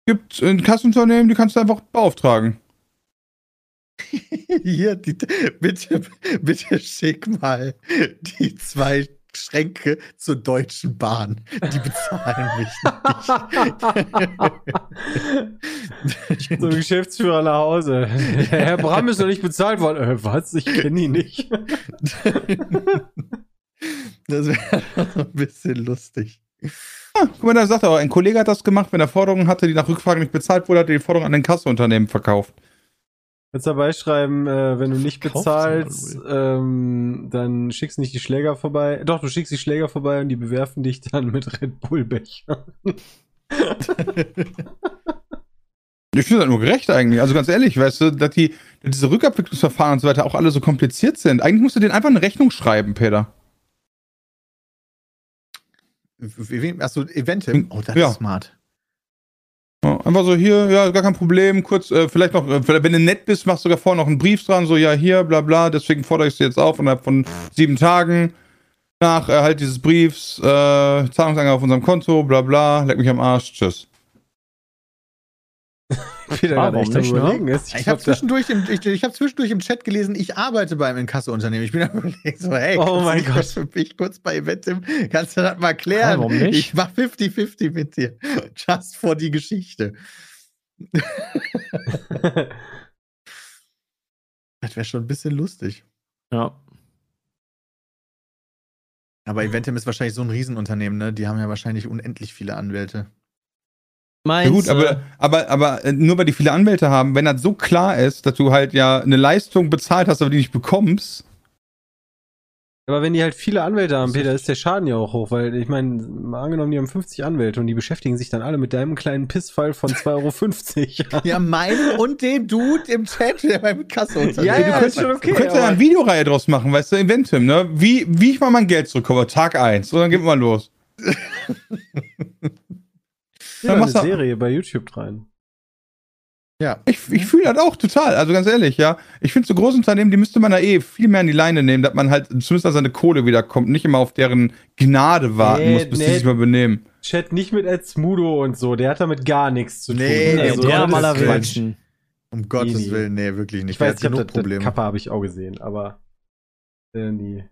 S5: Gibt ein Kassenunternehmen, die kannst du einfach beauftragen. *laughs*
S3: Hier, die, bitte, bitte schick mal die zwei Schränke zur Deutschen Bahn. Die bezahlen mich
S2: so *laughs* ein Geschäftsführer nach Hause. *laughs* Herr Bram ist noch nicht bezahlt worden. Äh, was? Ich kenne ihn nicht. *laughs*
S3: das wäre ein bisschen lustig.
S5: Ah, guck mal, da sagt er auch, ein Kollege hat das gemacht, wenn er Forderungen hatte, die nach Rückfrage nicht bezahlt wurde, hat er die Forderung an den Kassenunternehmen verkauft.
S2: Kannst dabei schreiben, äh, wenn du nicht
S4: Kauf's
S2: bezahlst, ähm, dann schickst nicht die Schläger vorbei. Doch, du schickst die Schläger vorbei und die bewerfen dich dann mit Red Bull Becher. *laughs*
S5: Ich finde das nur gerecht eigentlich. Also ganz ehrlich, weißt du, dass die, dass diese Rückabwicklungsverfahren und so weiter auch alle so kompliziert sind. Eigentlich musst du denen einfach eine Rechnung schreiben, Peter.
S3: Achso, Eventim. Oh, das
S5: Ja.
S3: ist smart.
S5: Einfach so hier, ja, gar kein Problem, kurz, äh, vielleicht noch, äh, wenn du nett bist, machst du sogar vorher noch einen Brief dran, so, ja, hier, bla bla, deswegen fordere ich es jetzt auf innerhalb von sieben Tagen. Nach Erhalt dieses Briefs, äh, Zahlungsangabe auf unserem Konto, bla bla, leck mich am Arsch, tschüss.
S2: Peter gerade echt
S4: warum nicht, ne?
S2: überlegen ist.
S3: Ich,
S2: Ich
S3: habe zwischendurch, im- ich, ich hab zwischendurch im Chat gelesen, ich arbeite beim Inkassounternehmen. Ich bin *laughs* am überlegen, so, hey,
S2: Oh mein Gott.
S3: für mich kurz bei Eventim, kannst du das mal klären?
S4: Warum nicht?
S3: Ich mach 50-50 mit dir. Just for die Geschichte. *laughs* Das wäre schon ein bisschen lustig.
S4: Ja.
S3: Aber Eventim ist wahrscheinlich so ein Riesenunternehmen, ne? Die haben ja wahrscheinlich unendlich viele Anwälte.
S5: Ja
S4: Meinst
S5: gut,
S4: du?
S5: aber, aber, aber äh, nur weil die viele Anwälte haben, wenn das so klar ist, dass du halt ja eine Leistung bezahlt hast, aber die nicht bekommst,
S2: Aber wenn die halt viele Anwälte haben, Peter, ist der Schaden ja auch hoch, weil ich meine, mal angenommen, die haben 50 Anwälte und die beschäftigen sich dann alle mit deinem kleinen Pissfall von 2,50 Euro. *laughs*
S3: Ja, meinen und den Dude im Chat, der beim Kasse unterwegs
S2: Ja, ja,
S5: du
S2: ist schon okay.
S5: du könntest ja eine Videoreihe draus machen, weißt du, Eventim, ne? Wie, wie ich mal mein Geld zurückkomme, Tag 1. Und dann geht mal los. *laughs* Dann
S2: eine
S5: machst du-
S2: Serie bei YouTube rein.
S3: Ja.
S5: Ich, ich fühle das auch total, also ganz ehrlich, ja. Ich finde, so große Unternehmen, die müsste man da eh viel mehr an die Leine nehmen, dass man halt zumindest an seine Kohle wiederkommt, nicht immer auf deren Gnade warten
S2: Nee,
S5: muss, bis
S2: nee.
S5: die sich mal benehmen.
S2: Chat nicht mit Ed Smudo und so, der hat damit gar nichts zu tun.
S3: Nee,
S4: Nee,
S3: Also,
S4: der
S3: das ist
S4: allerwenigsten.
S3: Um Gottes
S2: Nee, nee.
S3: Willen, nee, wirklich nicht.
S2: Ich weiß,
S3: Der
S2: ich
S3: hat
S2: habe das, das
S3: Probleme.
S2: Kappa habe ich auch gesehen, aber äh, die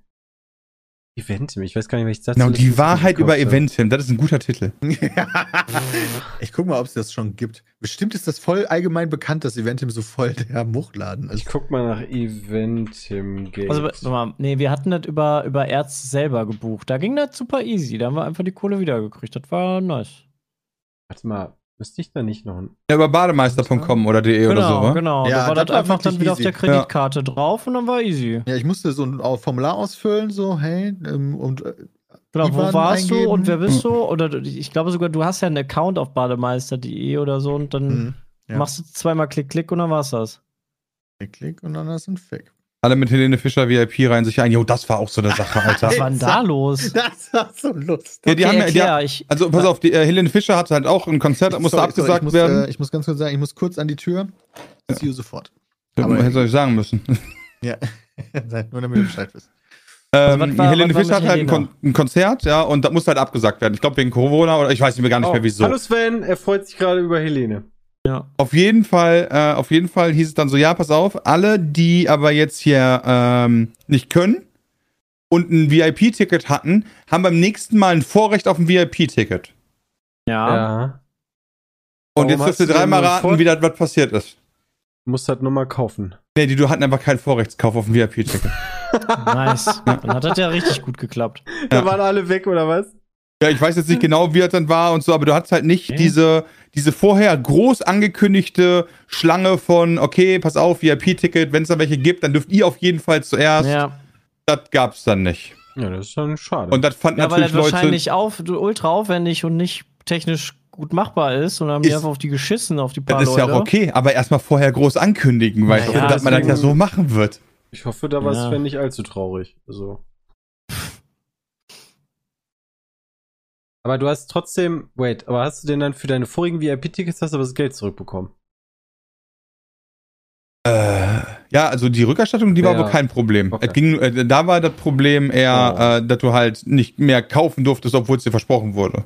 S2: Eventim, ich weiß gar nicht, welches das
S5: Genau,
S2: alles
S5: die Wahrheit über. Eventim, das ist ein guter Titel. *laughs*
S3: ich guck mal, ob es das schon gibt. Bestimmt ist das voll allgemein bekannt, dass Eventim so voll der Muchladen
S2: Ich
S3: ist.
S2: guck mal nach Eventim Gate.
S4: Also, warte mal, nee, wir hatten das über, über Erz selber gebucht. Da ging das super easy. Da haben wir einfach die Kohle wiedergekriegt. Das war nice.
S2: Warte mal, müsste ich da nicht noch ein.
S5: Ja, über bademeister.com oder de oder so,
S4: Genau,
S5: wa?
S4: genau.
S3: Ja,
S4: da war
S3: das
S4: das
S3: war
S4: einfach dann wieder auf
S3: easy.
S4: der Kreditkarte drauf und dann war easy.
S3: Ja, ich musste so ein Formular ausfüllen, so, hey, ähm, und äh,
S4: Genau, wo warst
S3: eingeben.
S4: du und wer bist du? Oder ich glaube sogar, du hast ja einen Account auf bademeister.de oder so und dann
S3: hm, ja.
S4: machst du zweimal Klick, Klick und dann war's das.
S3: Klick, klick und dann hast du ein Fake.
S5: Alle mit Helene Fischer VIP rein sich ein. Jo, das war auch so eine Sache, Alter.
S4: Was war denn da *laughs* los?
S3: Das war so lustig.
S5: Ja, die haben ja, die
S4: erklär,
S5: haben,
S4: ich,
S5: also pass auf, die, äh, Helene Fischer hatte halt auch ein Konzert, das musste
S3: Sorry, sorry,
S5: abgesagt
S3: ich muss,
S5: werden.
S3: Äh, ich muss ganz kurz sagen, ich muss kurz an die Tür. See you sofort.
S5: Ja,
S3: aber-
S5: hätte ich sagen müssen. *laughs*
S3: Ja, *laughs* nur damit du Bescheid wisst.
S5: Ähm,
S4: was war-
S5: Helene Fischer hat halt ein? Kon ein Konzert, ja, und das musste halt abgesagt werden. Ich glaube wegen Corona oder ich weiß nicht mehr gar nicht
S2: Oh,
S5: mehr wieso.
S2: Hallo Sven, er freut sich gerade über Helene.
S4: Ja.
S5: Auf jeden Fall, äh, auf jeden Fall hieß es dann so, ja, pass auf, alle, die aber jetzt hier ähm, nicht können und ein VIP-Ticket hatten, haben beim nächsten Mal ein Vorrecht auf ein VIP-Ticket.
S4: Ja.
S2: Ja.
S5: Und
S2: Warum
S5: jetzt dürft ihr dreimal
S2: nur
S5: raten, wie das was passiert ist.
S2: Du musst halt nochmal kaufen.
S5: Nee, die du hatten einfach keinen Vorrechtskauf auf ein VIP-Ticket. *laughs*
S4: Nice. Dann hat das ja richtig gut geklappt. *laughs*
S2: Da waren alle weg, oder was?
S5: Ja, ich weiß jetzt nicht genau, wie das dann war und so, aber du hattest halt nicht
S4: Okay.
S5: diese, diese vorher groß angekündigte Schlange von, okay, pass auf, VIP-Ticket, wenn es da welche gibt, dann dürft ihr auf jeden Fall zuerst.
S4: Ja.
S5: Das gab's dann nicht.
S2: Ja, das ist schon schade.
S5: Und das fanden
S4: Ja, weil das
S5: natürlich Leute.
S4: wahrscheinlich auf, ultra aufwendig und nicht technisch gut machbar ist und dann haben die
S5: Ist-
S4: einfach auf die geschissen, auf die paar
S5: Das ist ja
S4: Leute.
S5: auch okay, aber erstmal vorher groß ankündigen, du,
S4: Naja,
S5: dass man das ja so machen wird.
S2: ich hoffe, da war
S4: Ja.
S2: Sven nicht allzu traurig. Also. Aber du hast trotzdem, wait, aber hast du denn dann für deine vorigen VIP-Tickets hast du aber das Geld zurückbekommen?
S5: Äh, ja, also die Rückerstattung, die war
S2: Ja.
S5: wohl kein Problem.
S2: Okay.
S5: Es ging, äh, da war das Problem eher,
S2: Oh.
S5: äh, dass du halt nicht mehr kaufen durftest, obwohl es dir versprochen wurde.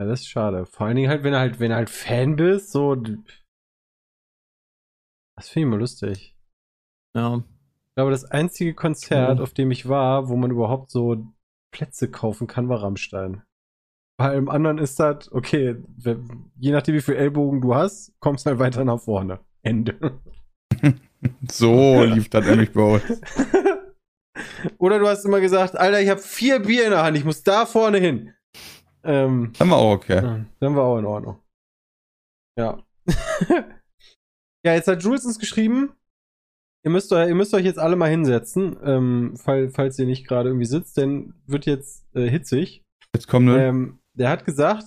S2: Ja, das ist schade. Vor allen Dingen halt, wenn du halt, wenn du halt Fan bist, so. Das finde ich mal lustig.
S4: Ja.
S2: Ich glaube, das einzige Konzert,
S4: Mhm.
S2: auf dem ich war, wo man überhaupt so Plätze kaufen kann, war Rammstein. Bei allem anderen ist das, okay, wenn- je nachdem, wie viel Ellbogen du hast, kommst du halt weiter nach vorne. Ende. *laughs*
S5: So lief das nämlich bei uns. *laughs*
S2: Oder du hast immer gesagt, Alter, ich habe vier Bier in der Hand, ich muss da vorne hin. Ähm,
S5: Dann war auch okay.
S2: dann war auch in Ordnung. Ja. *laughs* ja, jetzt hat Jules uns geschrieben, ihr müsst, euch- ihr müsst euch jetzt alle mal hinsetzen, ähm, fall, falls ihr nicht gerade irgendwie sitzt, denn wird jetzt äh, hitzig.
S5: Jetzt kommt ne?
S2: Ähm, der hat gesagt,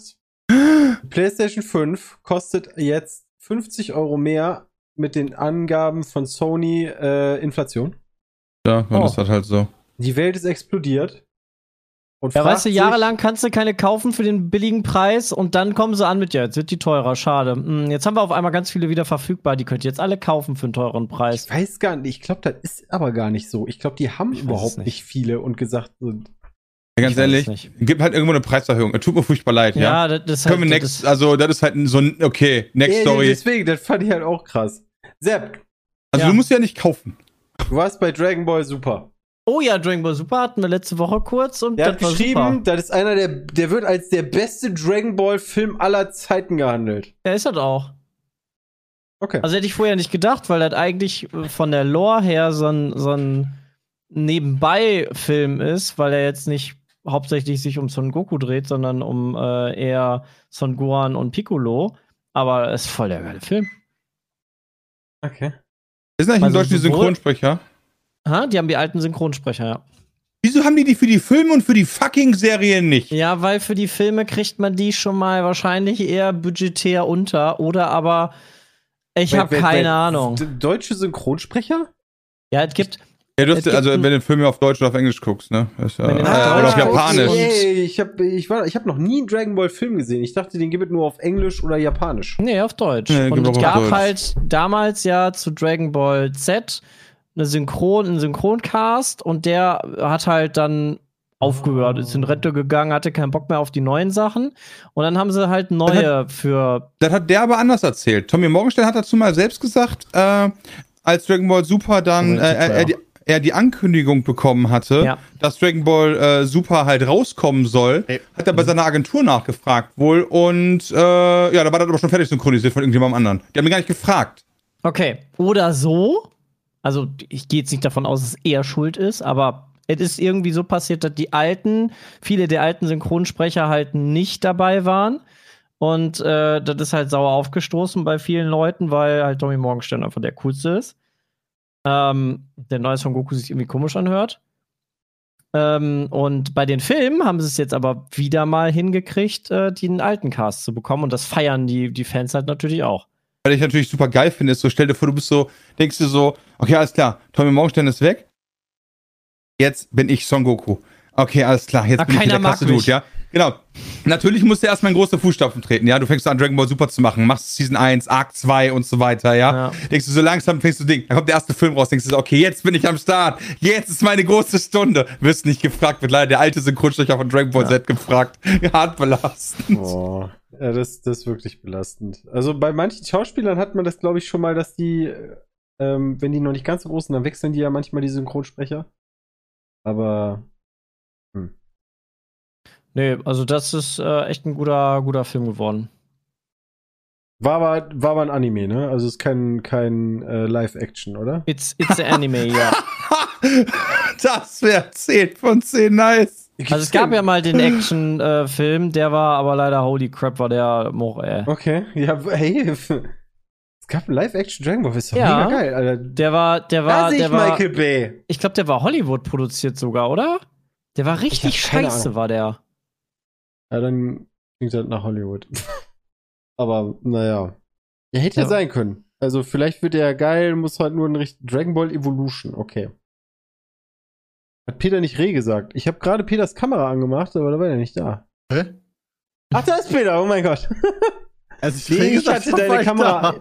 S2: *gasps* PlayStation 5 kostet jetzt 50 Euro mehr mit den Angaben von Sony äh, Inflation.
S5: Ja, dann
S4: Oh.
S5: ist das halt so.
S2: Die Welt ist explodiert. Und
S4: Ja, weißt du, jahrelang kannst du keine kaufen für den billigen Preis und dann kommen sie an mit, ja, jetzt wird die teurer, schade. Hm, jetzt haben wir auf einmal ganz viele wieder verfügbar, die könnt ihr jetzt alle kaufen für einen teuren Preis.
S2: Ich weiß gar nicht, ich glaube, das ist aber gar nicht so. Ich glaube, die haben
S4: Ich
S2: überhaupt
S4: nicht.
S2: nicht viele und gesagt,
S5: Ja, ganz
S4: Ich
S5: ehrlich, gibt halt irgendwo eine Preiserhöhung. Es tut mir furchtbar leid, ja.
S4: Ja, das, das ist
S5: Können wir
S4: halt,
S5: next,
S4: das,
S5: also das ist halt so ein, okay, next
S2: Ja,
S5: Story.
S2: deswegen, das fand ich halt auch krass. Sepp,
S5: Also
S4: ja.
S5: du musst ja nicht kaufen.
S2: du warst bei Dragon Ball Super.
S4: Oh ja, Dragon Ball Super hatten wir letzte Woche kurz und
S2: Der hat
S4: das war
S2: geschrieben,
S4: super.
S2: das ist einer der, der wird als der beste Dragon Ball Film aller Zeiten gehandelt.
S4: Ja, ist das auch.
S2: Okay.
S4: Also hätte ich vorher nicht gedacht, weil das eigentlich äh, von der Lore her so ein, so ein Nebenbei-Film ist, weil er jetzt nicht hauptsächlich sich um Son Goku dreht, sondern um äh, eher Son Gohan und Piccolo. Aber es ist voll der geile Film.
S2: Okay.
S5: Ist eigentlich
S4: Also
S5: ein deutscher
S4: sowohl-
S5: Synchronsprecher?
S4: Ha? Die haben die alten Synchronsprecher, ja.
S5: Wieso haben die die für die Filme und für die fucking Serien nicht?
S4: Ja, weil für die Filme kriegt man die schon mal wahrscheinlich eher budgetär unter oder aber ich habe keine Ahnung.
S2: Deutsche Synchronsprecher?
S4: Ja, es gibt
S5: Ja, du
S4: Es
S5: hast, also wenn du den Film auf Deutsch oder auf Englisch guckst, ne? Ist äh,
S4: auf
S5: oder auf Japanisch.
S2: Ey, ich habe ich war, ich hab noch nie einen Dragon Ball Film gesehen. Ich dachte, den gibt es nur auf Englisch oder Japanisch.
S4: Nee, auf Deutsch.
S5: Nee,
S4: und es gab
S5: Deutsch.
S4: halt damals ja zu Dragon Ball Z eine Synchron, einen Synchroncast und der hat halt dann aufgehört, ist in Rente gegangen, hatte keinen Bock mehr auf die neuen Sachen. Und dann haben sie halt neue für.
S5: Das hat der aber anders erzählt. Tommy Morgenstern hat dazu mal selbst gesagt, äh, als Dragon Ball Super dann äh, er, er, die, er die Ankündigung bekommen hatte,
S4: Ja.
S5: dass Dragon Ball äh, Super halt rauskommen soll,
S3: Ey.
S5: hat er bei seiner Agentur nachgefragt wohl und äh, ja, da war das aber schon fertig synchronisiert von irgendjemandem anderen. Die haben ihn gar nicht gefragt.
S4: Okay. Oder so. Also, ich gehe jetzt nicht davon aus, dass er schuld ist, aber es ist irgendwie so passiert, dass die alten, viele der alten Synchronsprecher halt nicht dabei waren. Und äh, das ist halt sauer aufgestoßen bei vielen Leuten, weil halt Tommy Morgenstern einfach der coolste ist. Ähm, der neue Son Goku sich irgendwie komisch anhört. Ähm, und bei den Filmen haben sie es jetzt aber wieder mal hingekriegt, äh, den alten Cast zu bekommen. Und das feiern die, die Fans halt natürlich auch.
S5: Weil ich natürlich super geil finde, ist so, stell dir vor, du bist so, denkst du so, okay, alles klar, Tommy Morgenstern ist weg. Jetzt bin ich Son Goku. Okay, alles klar, jetzt
S4: Ah,
S5: bin ich der krasse. Dude, ja. Genau. Natürlich musst du erstmal in große Fußstapfen treten, ja. Du fängst an, Dragon Ball Super zu machen, machst Season 1, Arc 2 und so weiter, ja.
S4: Ja.
S5: Denkst du, so langsam fängst du Ding. Dann kommt der erste Film raus, denkst du so, okay, jetzt bin ich am Start. Jetzt ist meine große Stunde. Wirst nicht gefragt, wird leider der alte Synchronsprecher von Dragon Ball Z gefragt. *laughs* Hart belastend.
S2: Oh, ja, das, das ist wirklich belastend. Also bei manchen Schauspielern hat man das, glaube ich, schon mal, dass die, äh, ähm, wenn die noch nicht ganz so groß sind, dann wechseln die ja manchmal die Synchronsprecher. Aber
S4: Nee, also das ist äh, echt ein guter, guter Film geworden.
S2: war aber, war aber ein Anime, ne? Also ist kein, kein äh, Live-Action, oder?
S4: It's, it's an Anime, ja. *laughs*
S5: Das wäre 10 von 10 nice.
S4: Also es gab ja mal den Action-Film, der war aber leider holy crap, war der Moch, ey.
S2: Okay, ja, hey. Es gab einen Live-Action Dragon Ball, ist doch
S4: Ja.
S2: mega geil, Alter.
S4: Der war, der
S2: Da
S4: war,
S2: sehe ich
S4: der war,
S2: Michael Bay.
S4: ich glaube, der war Hollywood produziert sogar, oder? Der war richtig scheiße,
S2: Ahnung.
S4: war der.
S2: Ja, dann klingt das nach Hollywood. *laughs* Aber, naja. Ja, hätte ja.
S4: Ja.
S2: sein können. Also, vielleicht wird der geil, muss halt nur ein richtigen Dragon Ball Evolution. Okay. Hat Peter nicht Reh gesagt. Ich habe gerade Peters Kamera angemacht, aber da war er nicht da.
S3: Hä?
S2: Ach, da ist Peter, oh mein Gott. *laughs*
S3: Also
S2: Nee, ich hatte deine
S3: ich
S2: Kamera-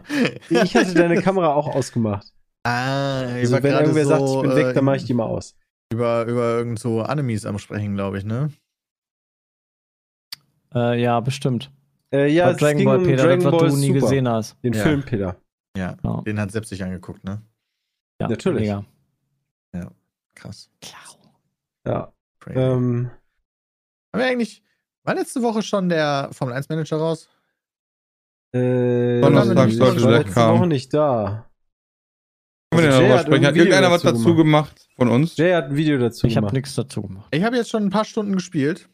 S3: da.
S2: Ich hatte deine Kamera auch ausgemacht. *laughs*
S3: Ah, ich
S2: Also, wenn irgendwer
S3: so,
S2: sagt, ich bin weg,
S3: äh,
S2: dann mache ich die mal aus.
S3: Über, über irgend so Animes am Sprechen, glaube ich, ne?
S4: Äh, ja, bestimmt.
S2: Äh, ja, es
S4: Dragon
S2: ging
S4: Ball,
S2: um
S4: Peter,
S2: Dragon
S4: das, was
S2: Ball
S4: du nie
S2: Super.
S4: gesehen hast.
S2: Den
S3: Ja.
S2: Film, Peter.
S3: Ja,
S4: Ja.
S3: den hat Sepp sich angeguckt, ne?
S4: Ja,
S2: Natürlich.
S4: Mega.
S3: Krass.
S2: Ja.
S3: Crazy.
S2: Ähm,
S3: Haben wir eigentlich, war letzte Woche schon der Formel 1 Manager raus?
S2: äh,
S5: Donnerstag
S2: ich
S3: sollte der
S5: kam.
S2: Woche nicht da.
S5: Können wir
S2: Also
S5: denn
S2: Jay
S5: darüber
S2: hat
S5: sprechen? Hat irgendeiner was
S2: dazu
S5: dazu gemacht von uns?
S2: Jay hat ein Video dazu
S4: Ich habe
S2: gemacht.
S4: nichts dazu gemacht.
S3: Ich habe jetzt schon ein paar Stunden gespielt.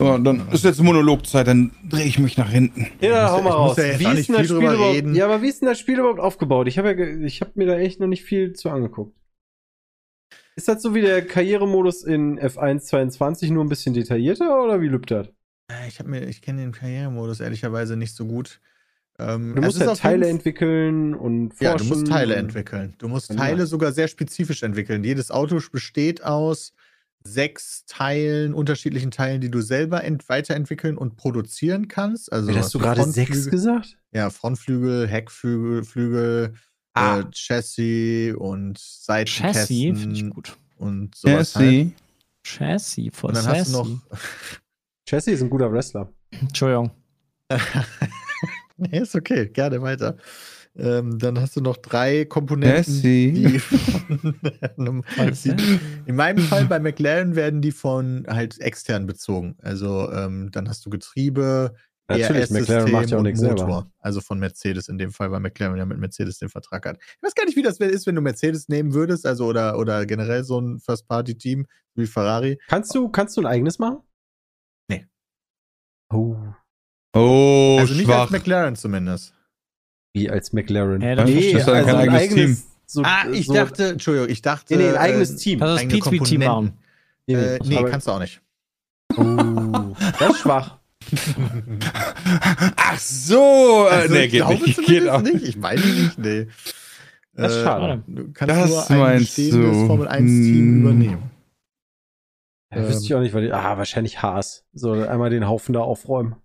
S5: So, dann ist jetzt Monologzeit, dann drehe ich mich nach hinten.
S2: Ja, hau mal raus.
S3: ja
S2: wie ist denn das Spiel überhaupt?
S3: reden.
S2: Ja, aber wie ist denn das Spiel überhaupt aufgebaut? Ich habe ja, ich habe mir da echt noch nicht viel zu angeguckt. Ist das so wie der Karrieremodus in F1 22 nur ein bisschen detaillierter oder wie lübt das?
S3: Äh, Ich, mir- ich kenne den Karrieremodus ehrlicherweise nicht so gut. Ähm,
S2: Du musst
S3: ist
S2: ja Teile
S3: jeden-
S2: entwickeln und forschen.
S3: Ja, du musst Teile entwickeln. Du musst. Teile sogar sehr spezifisch entwickeln. Jedes Auto besteht aus sechs Teilen, unterschiedlichen Teilen, die du selber ent weiterentwickeln und produzieren kannst. Also
S2: Wie,
S3: hast
S2: du gerade sechs gesagt?
S3: Ja, Frontflügel, Heckflügel, Flügel,
S2: Ah.
S3: äh, Chassis und Seitenkästen
S4: Chassis finde ich gut.
S3: und sowas halt.
S5: Jesse.
S4: Chassis von
S3: Und dann hast du noch
S2: Jesse *laughs* ist ein guter Wrestler.
S4: Entschuldigung. *laughs*
S3: nee, ist okay, gerne weiter. Ähm, dann hast du noch drei Komponenten, die *laughs* von in meinem Fall bei McLaren werden die von halt extern bezogen. Also ähm, dann hast du Getriebe,
S2: Natürlich, McLaren macht ja auch
S3: und
S2: nichts selber.
S3: Also von Mercedes in dem Fall, weil McLaren ja mit Mercedes den Vertrag hat. Ich weiß gar nicht, wie das ist, wenn du Mercedes nehmen würdest, also oder, oder generell so ein First-Party-Team wie Ferrari.
S2: Kannst du, kannst du ein eigenes machen?
S3: Nee.
S2: Oh.
S5: Oh,
S3: also nicht
S5: schwach.
S3: als McLaren zumindest.
S2: Wie als McLaren.
S4: Ja,
S2: nee,
S5: ist das
S2: also
S5: kein
S2: ein
S5: eigenes
S2: eigenes. So,
S3: ah, ich
S2: so,
S3: dachte, Entschuldigung, ich dachte.
S2: Nee, nee, ein eigenes
S3: äh,
S2: Team.
S4: Das ist
S3: eigene
S4: Pete Team
S3: Komponenten.
S4: machen.
S3: Äh, nee, kannst du auch nicht.
S2: Oh, das ist schwach. *laughs*
S5: Ach so, äh,
S3: Also,
S5: nee,
S3: ich
S5: geht
S3: glaube
S5: nicht. Geht
S3: zumindest
S5: auch.
S3: nicht. Ich meine nicht, nee.
S2: Das ist schade.
S3: Du kannst
S5: Das
S3: nur ein bestehendes
S5: du.
S3: Formel 1-Team
S5: Hm.
S3: übernehmen.
S2: Ja, wüsste ich auch nicht, weil die, ah, wahrscheinlich Haas. So, einmal den Haufen da aufräumen.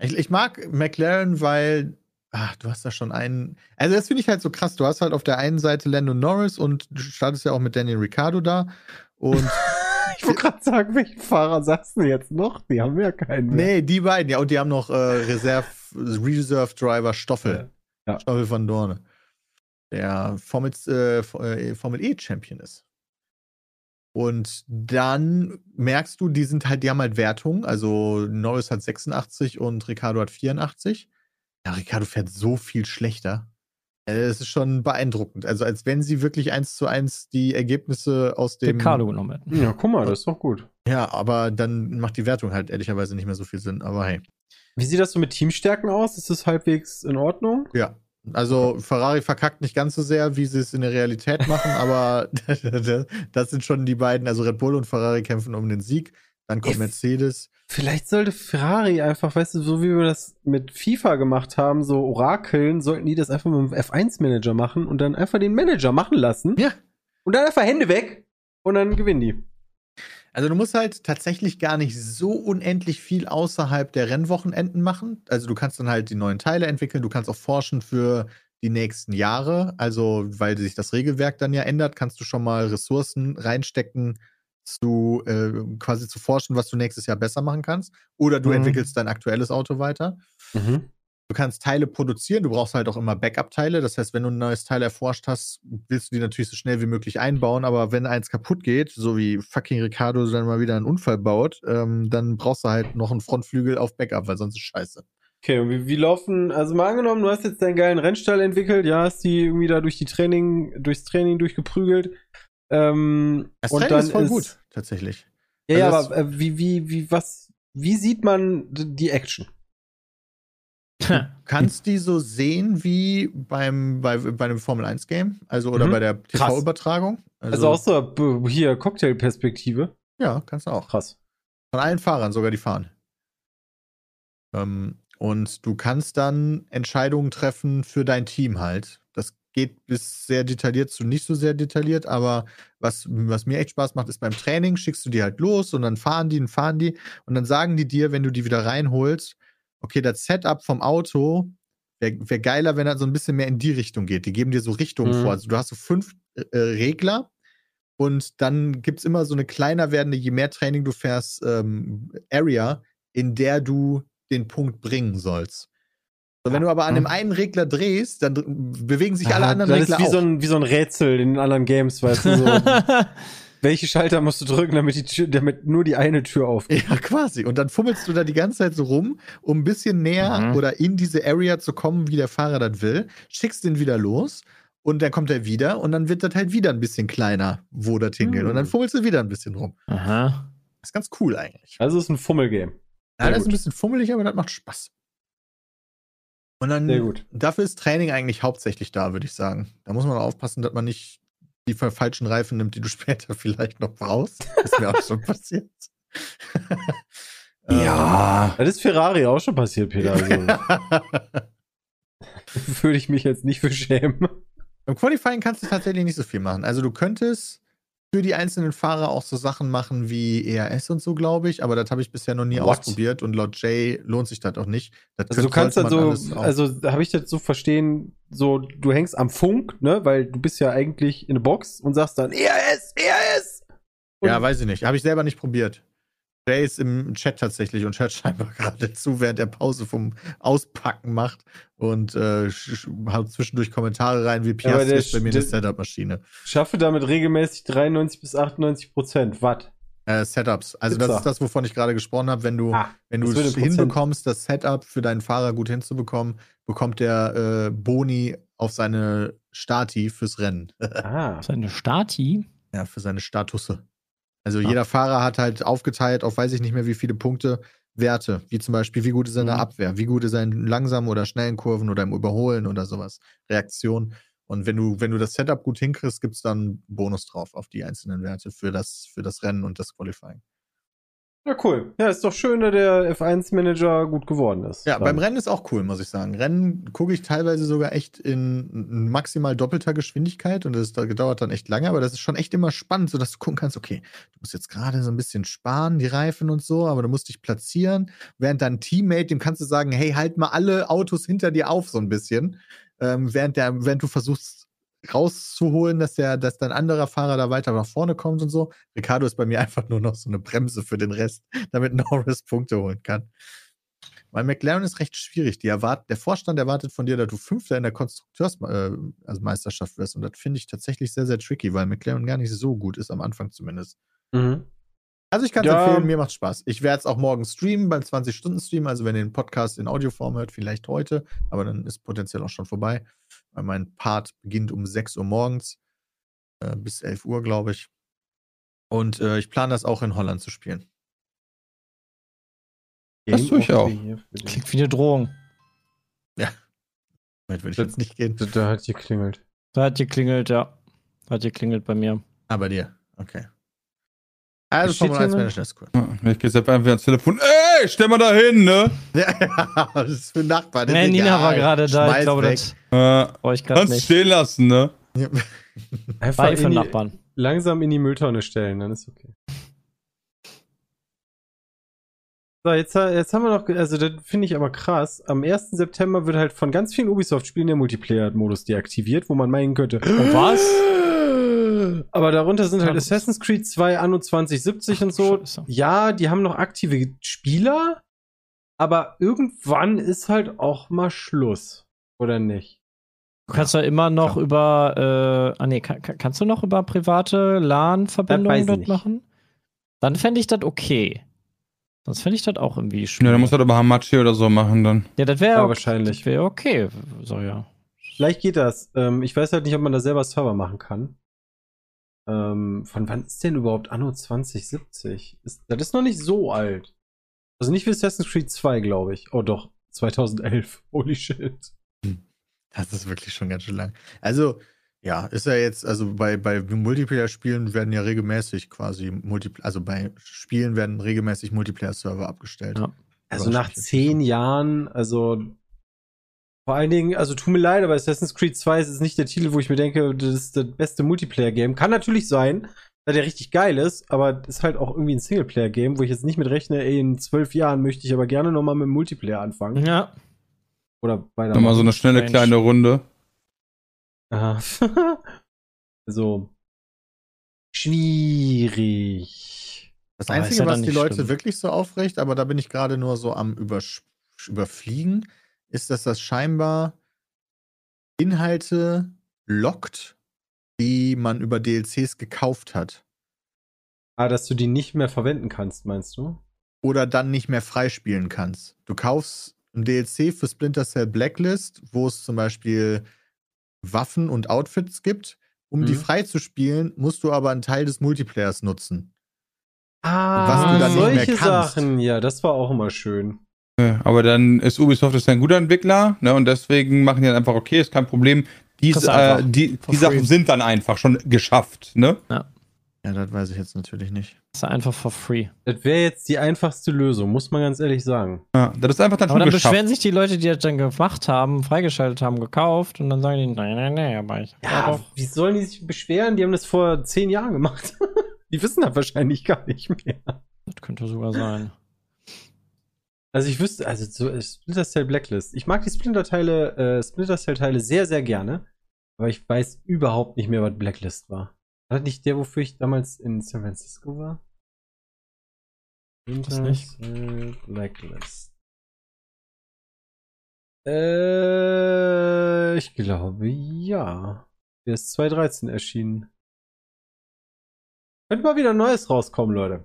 S3: Ich, ich mag McLaren, weil ach, du hast da schon einen. Also, das finde ich halt so krass. Du hast halt auf der einen Seite Lando Norris und du startest ja auch mit Daniel Ricciardo da. Und *laughs*
S2: Ich wollte gerade sagen, welchen Fahrer sagst du jetzt noch? Die haben ja keinen mehr.
S3: nee, die beiden, ja, und die haben noch äh, Reserve, Reserve Driver Stoffel.
S2: Ja.
S3: Stoffel van Dorne. Der Formel, äh, äh, Formel E Champion ist. Und dann merkst du, die sind halt, die haben halt Wertungen. Also Norris hat 86 und Ricardo hat 84. Ja, Ricardo fährt so viel schlechter. Äh, Es ist schon beeindruckend. Also als wenn sie wirklich eins zu eins die Ergebnisse aus dem.
S4: Ricardo genommen hätten.
S2: Ja, guck mal, das ist doch gut.
S3: Ja, aber dann macht die Wertung halt ehrlicherweise nicht mehr so viel Sinn. Aber hey.
S2: Wie sieht das so mit Teamstärken aus? Ist das halbwegs in Ordnung?
S3: Ja. Also Ferrari verkackt nicht ganz so sehr, wie sie es in der Realität *laughs* machen, aber *laughs* das sind schon die beiden. Also Red Bull und Ferrari kämpfen um den Sieg. Dann kommt Mercedes.
S2: Vielleicht sollte Ferrari einfach, weißt du, so wie wir das mit FIFA gemacht haben, so Orakeln, sollten die das einfach mit dem F1-Manager machen und dann einfach den Manager machen lassen.
S3: Ja.
S2: Und dann einfach Hände weg und dann gewinnen die.
S3: Also du musst halt tatsächlich gar nicht so unendlich viel außerhalb der Rennwochenenden machen. Also du kannst dann halt die neuen Teile entwickeln, du kannst auch forschen für die nächsten Jahre. Also weil sich das Regelwerk dann ja ändert, kannst du schon mal Ressourcen reinstecken, zu äh, quasi zu forschen, was du nächstes Jahr besser machen kannst. Oder du
S2: Mhm.
S3: entwickelst dein aktuelles Auto weiter.
S2: Mhm.
S3: Du kannst Teile produzieren, du brauchst halt auch immer Backup-Teile. Das heißt, wenn du ein neues Teil erforscht hast, willst du die natürlich so schnell wie möglich einbauen. Aber wenn eins kaputt geht, so wie fucking Ricardo dann mal wieder einen Unfall baut, ähm, dann brauchst du halt noch einen Frontflügel auf Backup, weil sonst ist scheiße.
S2: Okay, und wie, wie laufen, also mal angenommen, du hast jetzt deinen geilen Rennstall entwickelt, ja, hast die irgendwie da durch die Training, durchs Training durchgeprügelt. Ähm,
S3: Das
S2: und dann
S3: ist voll gut, tatsächlich.
S2: Ja, ja,
S3: Also
S2: aber äh, wie, wie, wie, was, wie sieht man die Action?
S3: Du kannst die so sehen wie beim, bei, bei einem Formel-1-Game, also oder
S2: Mhm.
S3: bei der. TV-Übertragung.
S2: Also, aus der B- hier Cocktailperspektive.
S3: Ja, kannst du auch.
S2: Krass.
S3: Von allen Fahrern, sogar die fahren. Ähm, und du kannst dann Entscheidungen treffen für dein Team halt. Das geht bis sehr detailliert zu nicht so sehr detailliert, aber was, was mir echt Spaß macht, ist beim Training schickst du die halt los und dann fahren die und fahren die und dann sagen die dir, wenn du die wieder reinholst, okay, das Setup vom Auto wäre wär geiler, wenn er so ein bisschen mehr in die Richtung geht. Die geben dir so Richtungen
S2: Mhm.
S3: vor. Also du hast so fünf äh, Regler und dann gibt es immer so eine kleiner werdende, je mehr Training du fährst, ähm, Area, in der du den Punkt bringen sollst. So, wenn du aber an dem einen Regler drehst, dann bewegen sich alle
S2: Ah,
S3: anderen
S2: das
S3: Regler
S2: ist wie
S3: auch.
S2: so, ein, wie so ein Rätsel in den anderen Games, weißt du, so. *laughs* welche Schalter musst du drücken, damit die Tür, damit nur die eine Tür aufgeht?
S3: Ja, quasi. Und dann fummelst du da die ganze Zeit so rum, um ein bisschen näher
S4: Mhm.
S3: oder in diese Area zu kommen, wie der Fahrer das will. Schickst den wieder los und dann kommt er wieder und dann wird das halt wieder ein bisschen kleiner, wo das hingeht.
S2: Mhm.
S3: Und dann fummelst du wieder ein bisschen rum.
S4: Aha.
S3: Das ist ganz cool eigentlich.
S2: Also es ist ein Fummelgame.
S3: Ja, das ist ein bisschen fummelig, aber das macht Spaß. Und dann, dafür ist Training eigentlich hauptsächlich da, würde ich sagen. Da muss man aufpassen, dass man nicht die fa- falschen Reifen nimmt, die du *laughs* später vielleicht noch brauchst. Ist mir auch schon passiert. Ähm,
S5: Ja.
S2: Das ist Ferrari auch schon passiert, Peter. Also *laughs* würde ich mich jetzt nicht für schämen.
S3: Im Qualifying kannst du tatsächlich nicht so viel machen. Also du könntest für die einzelnen Fahrer auch so Sachen machen wie ERS und so, glaube ich, aber das habe ich bisher noch nie
S2: What?
S3: ausprobiert und laut Jay lohnt sich das auch nicht. Das
S2: Also du kannst dann so,
S3: auch-
S2: also habe ich das so verstehen, so du hängst am Funk, ne, weil du bist ja eigentlich in der Box und sagst dann ERS, ERS. Und
S3: ja, weiß ich nicht. Habe ich selber nicht probiert. Jay ist im Chat tatsächlich und hört scheinbar *laughs* gerade zu, während er Pause vom Auspacken macht und äh, haut zwischendurch Kommentare rein, wie Piastri
S2: der
S3: ist bei mir eine Setup-Maschine.
S2: schaffe damit regelmäßig 93 bis 98 Prozent. Watt.
S3: Äh, Setups. Also
S2: Pizza.
S3: das ist das, wovon ich gerade gesprochen habe. Wenn du,
S2: Ah,
S3: wenn du es hinbekommst, das Setup für deinen Fahrer gut hinzubekommen, bekommt der äh, Boni auf seine Stati fürs Rennen. *laughs*
S2: Ah.
S4: Seine Stati?
S3: ja, für seine Statusse. Also
S4: Ah.
S3: jeder Fahrer hat halt aufgeteilt auf weiß ich nicht mehr wie viele Punkte Werte, wie zum Beispiel, wie gut ist in der
S4: Mhm.
S3: Abwehr, wie gut ist er in langsamen oder schnellen Kurven oder im Überholen oder sowas, Reaktion. Und wenn du, wenn du das Setup gut hinkriegst, gibt es dann einen Bonus drauf auf die einzelnen Werte für das, für das Rennen und das Qualifying.
S2: Ja, cool. Ja, ist doch schön, dass der F1-Manager gut geworden ist.
S3: Ja,
S2: Dann.
S3: beim Rennen ist auch cool, muss ich sagen. Rennen gucke ich teilweise sogar echt in maximal doppelter Geschwindigkeit und das da- dauert dann echt lange, aber das ist schon echt immer spannend, sodass du gucken kannst, okay, du musst jetzt gerade so ein bisschen sparen, die Reifen und so, aber du musst dich platzieren, während dein Teammate, dem kannst du sagen, hey, halt mal alle Autos hinter dir auf, so ein bisschen, ähm, während, der, während du versuchst rauszuholen, dass der, dass dein anderer Fahrer da weiter nach vorne kommt und so. Ricardo ist bei mir einfach nur noch so eine Bremse für den Rest, *laughs* damit Norris Punkte holen kann. Weil McLaren ist recht schwierig. Die erwart der Vorstand erwartet von dir, dass du Fünfter in der Konstrukteursmeisterschaft äh, also wirst. Und das finde ich tatsächlich sehr, sehr tricky, weil McLaren gar nicht so gut ist, am Anfang zumindest.
S2: Mhm.
S3: Also ich kann es
S2: Ja.
S3: empfehlen, mir macht Spaß. Ich werde es auch morgen streamen beim 20-Stunden-Stream. Also wenn ihr den Podcast in Audioform hört, vielleicht heute, aber dann ist potenziell auch schon vorbei. Weil mein Part beginnt um 6 Uhr morgens äh, bis 11 Uhr, glaube ich. Und äh, ich plane das auch in Holland zu spielen.
S5: Das tue ich auch.
S4: Klingt wie eine Drohung.
S3: Damit würde ich
S2: Das-
S3: jetzt nicht gehen.
S2: Da, hat geklingelt.
S4: Da hat geklingelt, ja. Hat geklingelt bei mir.
S3: Aber dir, okay. Also Formel
S2: hier
S3: 1
S2: noch?
S3: Manager ist cool.
S5: Ich gehe jetzt einfach ans Telefon. Ey, stell mal da hin, ne? *laughs*
S3: Ja, das ist für Nachbarn.
S4: Nee, Nina war gerade da. Ich glaube,
S3: weg.
S4: das
S5: Äh,
S4: brauche ich gerade
S5: kannst
S4: nicht.
S5: stehen lassen, ne?
S2: Einfach
S4: für
S2: die,
S4: Nachbarn.
S2: langsam in die Mülltonne stellen, dann ist okay. So, jetzt, jetzt haben wir noch, also das finde ich aber krass. Am 1. September wird halt von ganz vielen Ubisoft-Spielen der Multiplayer-Modus deaktiviert, wo man meinen könnte,
S4: was? *gasps* *laughs*
S2: Aber darunter sind halt
S4: Ja, das-
S2: Assassin's Creed 2 Anno 2070 und so.
S4: Scheiße.
S2: Ja, die haben noch aktive Spieler, aber irgendwann ist halt auch mal Schluss. Oder nicht?
S4: Du kannst ja immer noch über, äh, ah nee, kann, kann- kannst du noch über private
S2: Das
S4: LAN-Verbindungen dort
S2: nicht.
S4: machen? Dann fände ich das okay. Sonst fände ich das auch irgendwie schön.
S5: Ja, dann muss er aber Hamachi oder so machen dann.
S4: ja, das wäre
S2: Ja,
S4: okay.
S2: wahrscheinlich.
S4: Das wäre okay. So, ja.
S2: Vielleicht geht das. Ähm, ich weiß halt nicht, ob man da selber Server machen kann. Ähm, von wann ist denn überhaupt Anno 2070? Ist, das ist noch nicht so alt. Also nicht wie Assassin's Creed 2, glaube ich. Oh doch, 2011. Holy shit.
S3: Das ist wirklich schon ganz schön lang. Also, ja, ist ja jetzt, also bei, bei Multiplayer-Spielen werden ja regelmäßig quasi Multiplayer, also bei Spielen werden regelmäßig Multiplayer-Server abgestellt.
S4: Ja.
S2: Also nach zehn Jahren, also vor allen Dingen, also tut mir leid, aber Assassin's Creed 2 ist nicht der Titel, wo ich mir denke, das ist das beste Multiplayer-Game. Kann natürlich sein, da der richtig geil ist, aber ist halt auch irgendwie ein Singleplayer-Game, wo ich jetzt nicht mit rechne, ey, in zwölf Jahren möchte ich aber gerne nochmal mit dem Multiplayer anfangen.
S4: Ja.
S2: Oder weiter.
S5: Nochmal so eine schnelle
S4: Strange.
S5: kleine Runde.
S2: Aha. *laughs* also schwierig.
S3: Das
S4: Aber ist
S3: Einzige, was die Leute
S4: schlimm.
S3: wirklich so aufrecht, aber da bin ich gerade nur so am Übersch Überfliegen, ist, dass das scheinbar Inhalte lockt, die man über DLCs gekauft hat.
S2: Ah, dass du die nicht mehr verwenden kannst, meinst du?
S3: Oder dann nicht mehr freispielen kannst. Du kaufst ein DLC für Splinter Cell Blacklist, wo es zum Beispiel Waffen und Outfits gibt. Um die
S2: Mhm.
S3: freizuspielen, musst du aber einen Teil des Multiplayers nutzen.
S2: Ah,
S3: Was
S4: du dann nicht
S2: solche
S3: mehr kannst.
S2: Sachen, ja, das war auch immer schön.
S5: Ja, Aber dann ist Ubisoft ist ein guter Entwickler, ne? Und deswegen machen die dann einfach, okay, ist kein Problem. Dies, äh, die die Sachen sind dann einfach schon geschafft, ne?
S3: Ja, das weiß ich jetzt natürlich nicht.
S4: Das ist einfach for free.
S2: Das wäre jetzt die einfachste Lösung, muss man ganz ehrlich sagen.
S5: Ja, das ist einfach dann
S4: Aber
S5: schon
S4: dann
S5: geschafft.
S4: beschweren sich die Leute, die das dann gemacht haben, freigeschaltet haben, gekauft und dann sagen die, nein, nein, nein, aber ich hab
S2: Ja,
S4: doch.
S2: wie sollen die sich beschweren? Die haben das vor zehn Jahren gemacht. *laughs* die wissen das wahrscheinlich gar nicht mehr.
S4: Das könnte sogar sein.
S2: Also ich wüsste, also so äh, Splinter Cell Blacklist. Ich mag die Splinter-Teile, äh, Splinter Cell-Teile sehr, sehr gerne. Aber ich weiß überhaupt nicht mehr, was Blacklist war. War das nicht der, wofür ich damals in San Francisco war?
S4: Nicht.
S2: Cell Blacklist. Äh, ich glaube, ja. Der ist 2013 erschienen. Könnte mal wieder Neues rauskommen, Leute.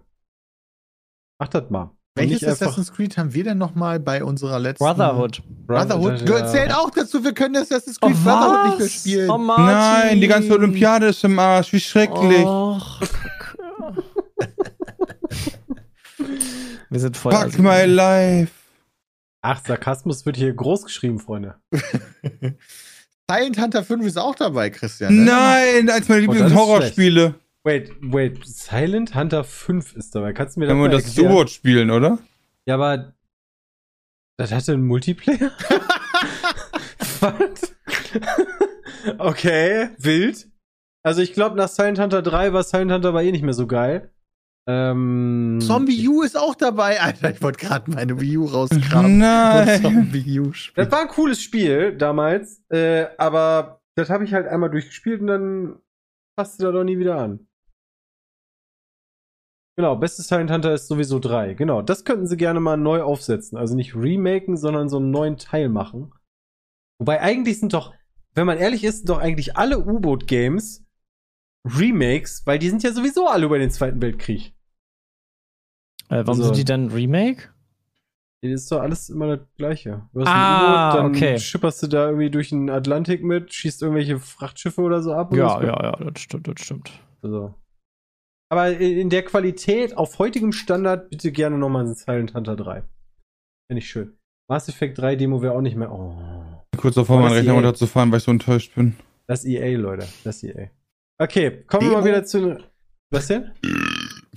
S2: Macht das mal.
S3: Welches Assassin's Creed haben wir denn nochmal bei unserer letzten
S4: Brotherhood.
S3: Brotherhood
S2: Ja.
S3: zählt auch dazu, wir können Assassin's Creed Brotherhood nicht mehr spielen.
S4: Oh.
S5: Nein, die ganze Olympiade ist im Arsch. Wie schrecklich.
S4: Och, Wir sind voll.
S5: Fuck
S4: assi.
S5: my life.
S2: Ach, Sarkasmus wird hier groß geschrieben, Freunde. *laughs*
S3: Silent Hunter 5 ist auch dabei, Christian. ne?
S5: Nein, eins meiner
S2: Oh,
S5: Lieblings-Horrorspiele.
S2: Wait, wait, Silent Hunter 5 ist dabei. Kannst du mir das
S5: Wenn wir das? U-Boot spielen, oder?
S2: Ja, aber das hatte einen Multiplayer? *laughs* *laughs* Was? okay, wild. Also ich glaube, nach Silent Hunter 3 war Silent Hunter aber eh nicht mehr so geil. Ähm,
S3: Zombie U ist auch dabei. Alter, ich wollte gerade meine Wii U rauskramen.
S5: Nein.
S3: Zombie U spielen.
S2: Das war ein cooles Spiel damals, äh, aber das habe ich halt einmal durchgespielt und dann passte da doch nie wieder an. Genau, bestes Silent Hunter ist sowieso 3. Genau, das könnten sie gerne mal neu aufsetzen. Also nicht remaken, sondern so einen neuen Teil machen. Wobei eigentlich sind doch, wenn man ehrlich ist, sind doch eigentlich alle U-Boot-Games Remakes, weil die sind ja sowieso alle über den Zweiten Weltkrieg.
S4: Äh, warum
S2: Also-
S4: sind die dann Remake?
S2: Das ist doch alles immer das Gleiche. Du hast
S4: Ah,
S2: ein U-Boot, dann
S4: okay.
S2: schipperst du da irgendwie durch den Atlantik mit, schießt irgendwelche Frachtschiffe oder so ab.
S4: Ja, ja, ja, das stimmt, das stimmt.
S2: Also. Aber in der Qualität, auf heutigem Standard, bitte gerne nochmal ein Silent Hunter 3. Finde ich schön. Mass Effect 3 Demo wäre auch nicht mehr. Oh.
S5: Kurz davor, meinen Rechner
S2: EA.
S5: runterzufahren, weil ich so enttäuscht bin.
S2: Das EA, Leute. Das EA. Okay, kommen wir
S3: Demo?
S2: mal wieder zu. den- Was denn?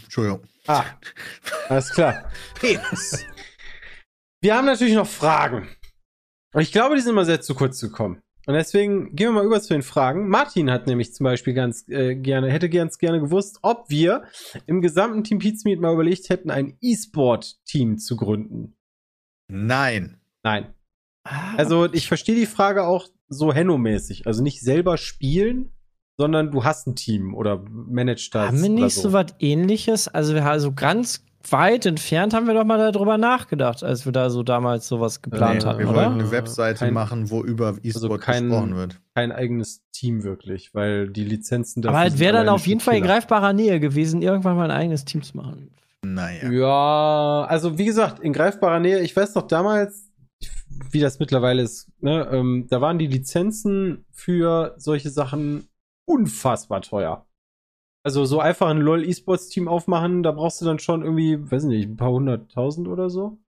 S3: Entschuldigung.
S2: Ah, alles klar.
S3: Penis.
S2: Wir haben natürlich noch Fragen. Und ich glaube, die sind mal sehr zu kurz gekommen. Und deswegen gehen wir mal über zu den Fragen. Martin hat nämlich zum Beispiel ganz äh, gerne, hätte ganz gerne gewusst, ob wir im gesamten Team Pizmeet mal überlegt hätten, ein E-Sport-Team zu gründen.
S3: Nein.
S2: Nein. Also ich verstehe die Frage auch so Henno-mäßig. Also nicht selber spielen, sondern du hast ein Team oder managst das.
S4: haben wir nicht so was ähnliches? Also wir haben so ganz weit entfernt haben wir doch mal darüber nachgedacht, als wir da so damals sowas geplant
S2: Nee,
S4: hatten,
S3: wir
S2: oder?
S3: wollten eine Webseite
S2: Kein-
S3: machen, wo über E-Sport
S2: kein-
S3: gesprochen wird.
S2: Kein eigenes Team wirklich, weil die Lizenzen
S4: Aber
S2: dafür
S4: es
S2: sind
S4: wäre dann auf jeden Fall in greifbarer Nähe gewesen, irgendwann mal ein eigenes Team zu machen.
S3: Naja.
S2: Ja, also wie gesagt, in greifbarer Nähe, ich weiß noch damals, wie das mittlerweile ist, ne, ähm, da waren die Lizenzen für solche Sachen unfassbar teuer. Also so einfach ein LOL E-Sports Team aufmachen, da brauchst du dann schon irgendwie, weiß nicht, ein paar hunderttausend oder so.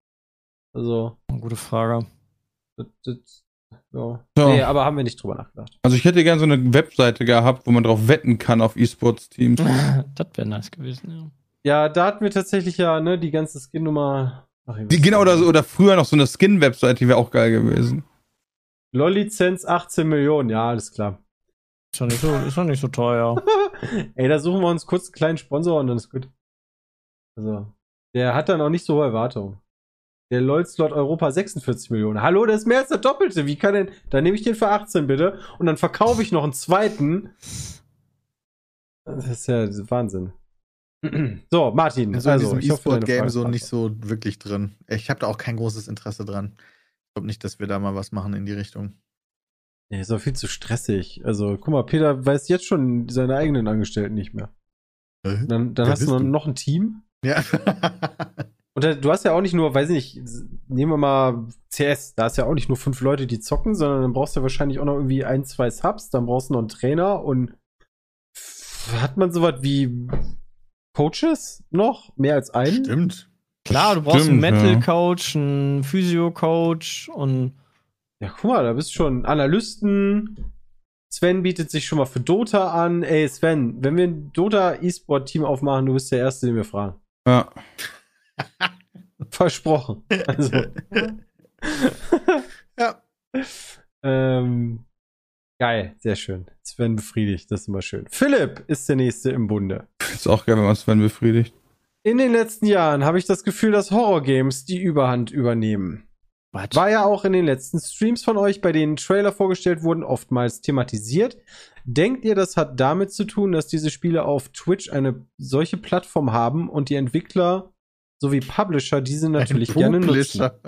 S2: Also,
S4: Gute Frage.
S2: das, das, ja.
S5: So.
S2: Nee, aber haben wir nicht drüber nachgedacht.
S5: Also ich hätte gerne so eine Webseite gehabt, wo man drauf wetten kann auf E-Sports-Teams. *laughs*
S4: das wäre nice gewesen, ja.
S2: Ja, da hatten wir tatsächlich ja, ne, die ganze Skin-Nummer.
S5: Die- Genau,
S2: ja.
S5: oder, so- oder früher noch so eine Skin-Webseite, die wäre auch geil gewesen.
S2: LOL-Lizenz 18 Millionen, ja, alles klar.
S4: Ist doch nicht so, ist doch nicht so teuer. *laughs*
S2: Ey, da suchen wir uns kurz einen kleinen Sponsor und dann ist gut. Also, der hat dann auch nicht so hohe Erwartungen. Der LOL-Slot Europa 46 Millionen. Hallo, das ist mehr als der Doppelte. Wie kann denn. Dann nehme ich den für 18 bitte und dann verkaufe ich noch einen zweiten. Das ist ja Wahnsinn. *clears throat* So, Martin.
S3: Also,
S2: Also,
S3: in
S2: ich
S3: diesem E-Sport-Game so
S2: ist
S3: nicht so wirklich drin. Ich habe da auch kein großes Interesse dran. Ich glaube nicht, dass wir da mal was machen in die Richtung.
S2: Nee, ist doch viel zu stressig. Also, guck mal, Peter weiß jetzt schon seine eigenen Angestellten nicht mehr.
S3: Äh?
S2: Dann, dann hast du noch,
S3: du?
S2: noch ein Team.
S3: Ja.
S2: Und da, du hast ja auch nicht nur, weiß ich nicht, nehmen wir mal CS, da hast ja auch nicht nur fünf Leute, die zocken, sondern dann brauchst du ja wahrscheinlich auch noch irgendwie ein, zwei Subs, dann brauchst du noch einen Trainer und hat man sowas wie Coaches noch? Mehr als einen?
S3: Stimmt.
S4: Klar, du brauchst einen
S5: Stimmt, ja.
S4: Mental-Coach, einen Physio-Coach und
S2: Ja, guck mal, da bist du schon Analysten. Sven bietet sich schon mal für Dota an. Ey, Sven, wenn wir ein Dota E-Sport-Team aufmachen, du bist der Erste, den wir fragen.
S5: Ja. *laughs*
S2: Versprochen. Also. *laughs*
S3: Ja.
S2: Ähm, geil, sehr schön. Sven befriedigt, das ist immer schön. Philipp ist der Nächste im Bunde.
S5: Ist auch geil, wenn man Sven befriedigt.
S2: In den letzten Jahren habe ich das Gefühl, dass Horrorgames die Überhand übernehmen. War ja auch in den letzten Streams von euch, bei denen Trailer vorgestellt wurden, oftmals thematisiert. Denkt ihr, das hat damit zu tun, dass diese Spiele auf Twitch eine solche Plattform haben und die Entwickler sowie Publisher diese natürlich
S3: Ein
S2: gerne nutzen?
S3: Publisher.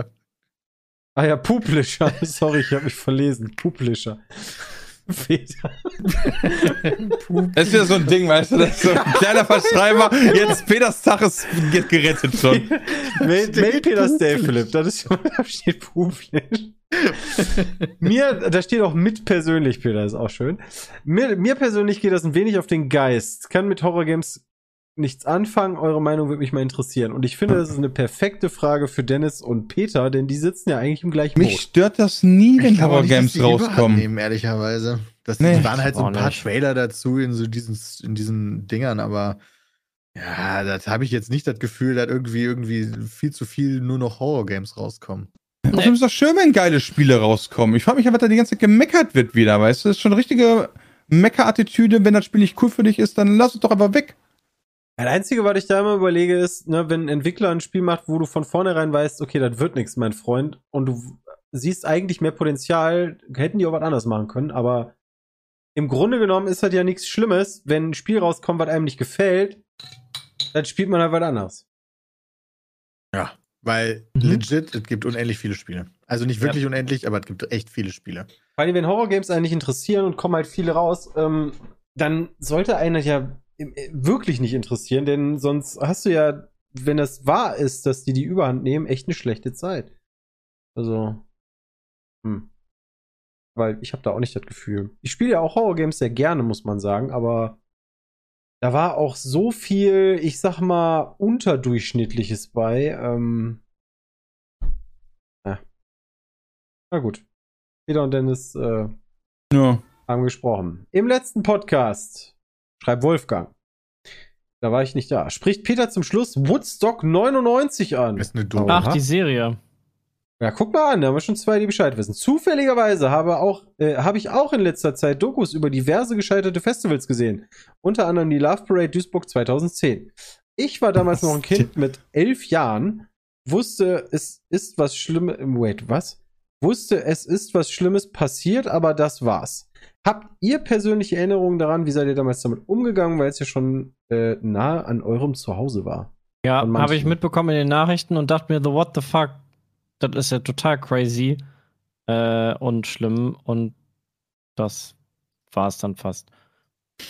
S2: Ah ja, Publisher. *laughs* Sorry, ich habe mich verlesen. Publisher. Peter.
S5: Das ist ja so ein Ding, weißt du, das ist so ein kleiner Verschreiber. Jetzt Peters Tag ist ge- gerettet schon.
S2: Meld, Peters Day, Philipp. Das ist schon, da steht Puflisch. mir, da steht auch mit persönlich, Peter, ist auch schön. Mir, mir persönlich geht das ein wenig auf den Geist. Kann mit Horrorgames nichts anfangen. Eure Meinung würde mich mal interessieren. Und ich finde, das ist eine perfekte Frage für Dennis und Peter, denn die sitzen ja eigentlich im gleichen
S5: Mich
S2: Boot.
S5: stört das nie, wenn
S3: nicht, die Überhand
S5: rauskommen.
S3: Nehmen, ehrlicherweise. Das
S5: Nee.
S3: waren halt so ein paar
S4: nicht.
S3: Trailer dazu in so diesen, in diesen Dingern, aber ja, das habe ich jetzt nicht das Gefühl, dass irgendwie, irgendwie viel zu viel nur noch Horror-Games rauskommen.
S5: Außerdem ist doch schön, wenn geile Spiele rauskommen. Ich frage mich, was da die ganze Zeit gemeckert wird wieder, weißt du? Das ist schon eine richtige Mecker-Attitüde. Wenn das Spiel nicht cool für dich ist, dann lass es doch einfach weg.
S2: Das Einzige, was ich da immer überlege, ist, ne, wenn ein Entwickler ein Spiel macht, wo du von vornherein weißt, okay, das wird nichts, mein Freund, und du siehst eigentlich mehr Potenzial, hätten die auch was anderes machen können, aber im Grunde genommen ist das ja nichts Schlimmes, wenn ein Spiel rauskommt, was einem nicht gefällt, dann spielt man halt was anderes.
S3: Ja. Weil
S4: Mhm.
S3: legit, es gibt unendlich viele Spiele. Also nicht wirklich unendlich, aber es gibt echt viele Spiele.
S2: Vor allem, wenn Horrorgames einen nicht interessieren und kommen halt viele raus, ähm, dann sollte einer ja wirklich nicht interessieren, denn sonst hast du ja, wenn das wahr ist, dass die die Überhand nehmen, echt eine schlechte Zeit. Also, hm. Weil ich habe da auch nicht das Gefühl. Ich spiele ja auch Horrorgames sehr gerne, muss man sagen, aber da war auch so viel, ich sag mal, unterdurchschnittliches bei. Ähm, ja. Na gut. Peter und Dennis äh,
S5: Ja.
S2: haben gesprochen. Im letzten Podcast, schreibt Wolfgang, da war ich nicht da, spricht Peter zum Schluss Woodstock 99 an.
S3: Ist eine doofe.
S4: Ach, die Serie.
S2: Ja, guck mal an, da haben wir schon zwei, die Bescheid wissen. Zufälligerweise habe, auch, äh, habe ich auch in letzter Zeit Dokus über diverse gescheiterte Festivals gesehen. Unter anderem die Love Parade Duisburg 2010. Ich war damals noch ein Kind mit elf Jahren, wusste, es ist was Schlimmes. Wait, was? Wusste, es ist was Schlimmes passiert, aber das war's. Habt ihr persönliche Erinnerungen daran, wie seid ihr damals damit umgegangen, weil es ja schon äh, nah an eurem Zuhause war?
S4: Ja, habe ich mitbekommen in den Nachrichten und dachte mir, the what the fuck, das ist ja total crazy äh, und schlimm und das war es dann fast.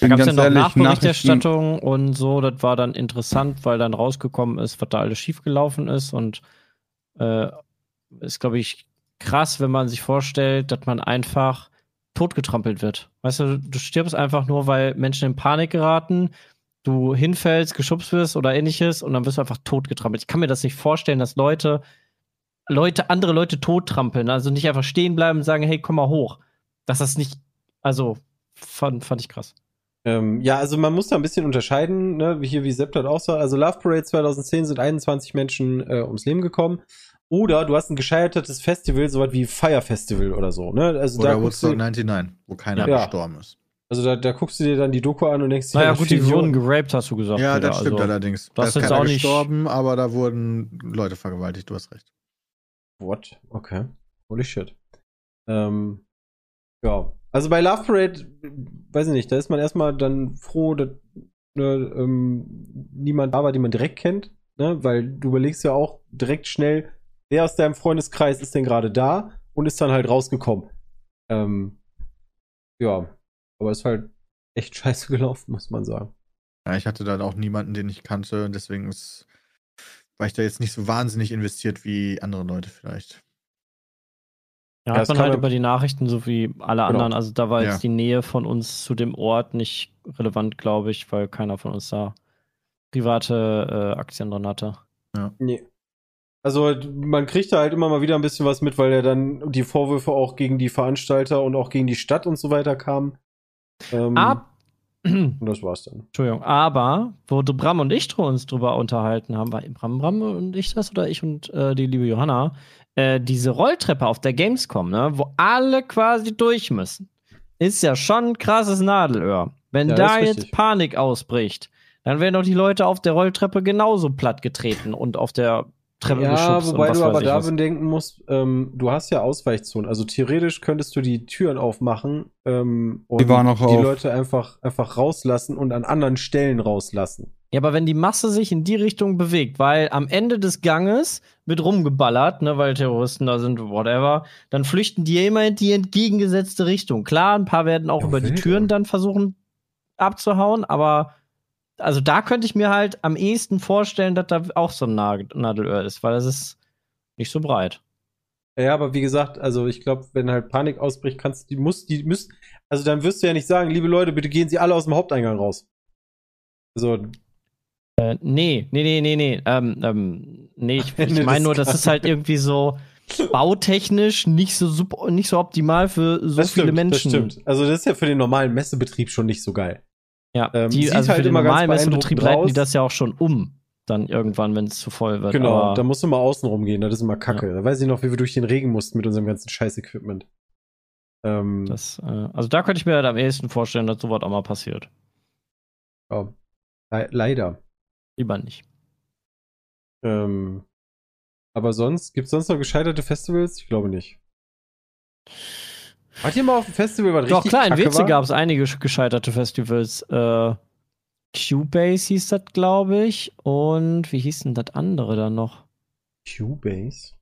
S4: Da gab es ja noch
S5: ehrlich,
S4: Nachberichterstattung und so, das war dann interessant, weil dann rausgekommen ist, was da alles schiefgelaufen ist und äh, ist, glaube ich, krass, wenn man sich vorstellt, dass man einfach totgetrampelt wird. Weißt du, du stirbst einfach nur, weil Menschen in Panik geraten, du hinfällst, geschubst wirst oder ähnliches und dann wirst du einfach totgetrampelt. Ich kann mir das nicht vorstellen, dass Leute, Leute, andere Leute tottrampeln, also nicht einfach stehen bleiben und sagen, hey, komm mal hoch. Dass das nicht, also fand, fand ich krass.
S2: Ähm, ja, also man muss da ein bisschen unterscheiden, ne? wie hier wie Sepp das auch sagt. Also Love Parade 2010 sind 21 Menschen äh, ums Leben gekommen. Oder du hast ein gescheitertes Festival, sowas wie Fire Festival oder so. Ne? Also, da
S3: Oder
S2: guckst
S3: Woodstock
S2: du,
S3: 99, wo keiner
S2: Ja.
S3: gestorben ist.
S2: also da, da guckst du dir dann die Doku an und denkst dir,
S4: Naja, gut, die
S2: so-
S4: wurden geraped, hast du gesagt.
S3: Ja,
S4: Peter,
S3: das stimmt
S4: also,
S3: allerdings.
S4: das
S3: da ist
S4: ist jetzt
S3: keiner
S4: auch nicht-
S3: gestorben, aber da wurden Leute vergewaltigt, du hast recht.
S2: What? Okay. Holy shit. Ähm, ja. Also bei Love Parade, weiß ich nicht, da ist man erstmal dann froh, dass ne, ähm, niemand da war, den man direkt kennt. Ne? Weil du überlegst ja auch direkt schnell, wer aus deinem Freundeskreis ist denn gerade da und ist dann halt rausgekommen. Ähm, ja. Aber ist halt echt *laughs* scheiße gelaufen, muss man sagen.
S3: Ja, ich hatte da auch niemanden, den ich kannte, deswegen ist, war ich da jetzt nicht so wahnsinnig investiert wie andere Leute vielleicht.
S4: Ja,
S2: Ja,
S4: hat
S2: es
S4: man halt
S2: ja-
S4: über die Nachrichten, so wie alle
S2: Genau.
S4: anderen. Also da war
S3: Ja.
S4: jetzt die Nähe von uns zu dem Ort nicht relevant, glaube ich, weil keiner von uns da private äh, Aktien drin hatte.
S2: Nee. Also man kriegt da halt immer mal wieder ein bisschen was mit, weil ja dann die Vorwürfe auch gegen die Veranstalter und auch gegen die Stadt und so weiter kamen. Ähm,
S4: Ab
S2: und das war's dann.
S4: Entschuldigung, aber wo Bram und ich uns drüber unterhalten haben, war Bram, Bram und ich das oder ich und äh, die liebe Johanna, äh, diese Rolltreppe auf der Gamescom, ne, wo alle quasi durch müssen, ist ja schon ein krasses Nadelöhr. Wenn
S2: Ja,
S4: da jetzt
S2: richtig.
S4: Panik ausbricht, dann werden doch die Leute auf der Rolltreppe genauso platt getreten und auf der Treppe
S2: Ja,
S4: geschubst
S2: wobei
S4: und was
S2: du aber da bedenken musst, ähm, du hast ja Ausweichzonen. Also theoretisch könntest du die Türen aufmachen ähm, und
S5: Die waren auch
S2: die
S5: auf.
S2: Leute einfach, einfach rauslassen und an anderen Stellen rauslassen.
S4: Ja, aber wenn die Masse sich in die Richtung bewegt, weil am Ende des Ganges wird rumgeballert, ne, weil Terroristen da sind, whatever, dann flüchten die immer in die entgegengesetzte Richtung. Klar, ein paar werden auch
S2: Ja,
S4: über die Türen dann versuchen abzuhauen, aber also da könnte ich mir halt am ehesten vorstellen, dass da auch so ein Nadelöhr ist, weil das ist nicht so breit.
S2: Ja, aber wie gesagt, also ich glaube, wenn halt Panik ausbricht, kannst du, die muss, die müssen, also dann wirst du ja nicht sagen, liebe Leute, bitte gehen Sie alle aus dem Haupteingang raus. Also,
S4: Äh, nee, nee, nee, nee, nee. Ähm, ähm, nee, ich, *laughs* ich meine nur, das ist halt irgendwie so bautechnisch nicht so super, nicht so optimal für so
S2: das
S4: viele
S2: stimmt,
S4: Menschen.
S2: das stimmt. Also das ist ja für den normalen Messebetrieb schon nicht so geil.
S4: Ja,
S2: Ähm,
S4: die, also
S2: halt
S4: für den
S2: immer
S4: normalen
S2: beeindruckend
S4: leiten die das ja auch schon um. Dann irgendwann, wenn es zu voll wird.
S2: Genau,
S4: Aber
S2: da musst du mal außen rumgehen, das ist immer kacke. Da weiß ich noch, wie wir durch den Regen mussten mit unserem ganzen Scheiß-Equipment. Ähm,
S4: das, äh, also da könnte ich mir halt am ehesten vorstellen, dass sowas auch mal passiert.
S2: ja. Le leider.
S4: Lieber nicht.
S2: Ähm, aber sonst, gibt es sonst noch gescheiterte Festivals? Ich glaube nicht. Wart ihr mal auf dem Festival, was
S4: Doch,
S2: richtig
S4: klar, in WC gab es einige sch- gescheiterte Festivals. Äh, Cubase hieß das, glaube ich. Und wie hieß denn das andere dann noch?
S2: Cubase?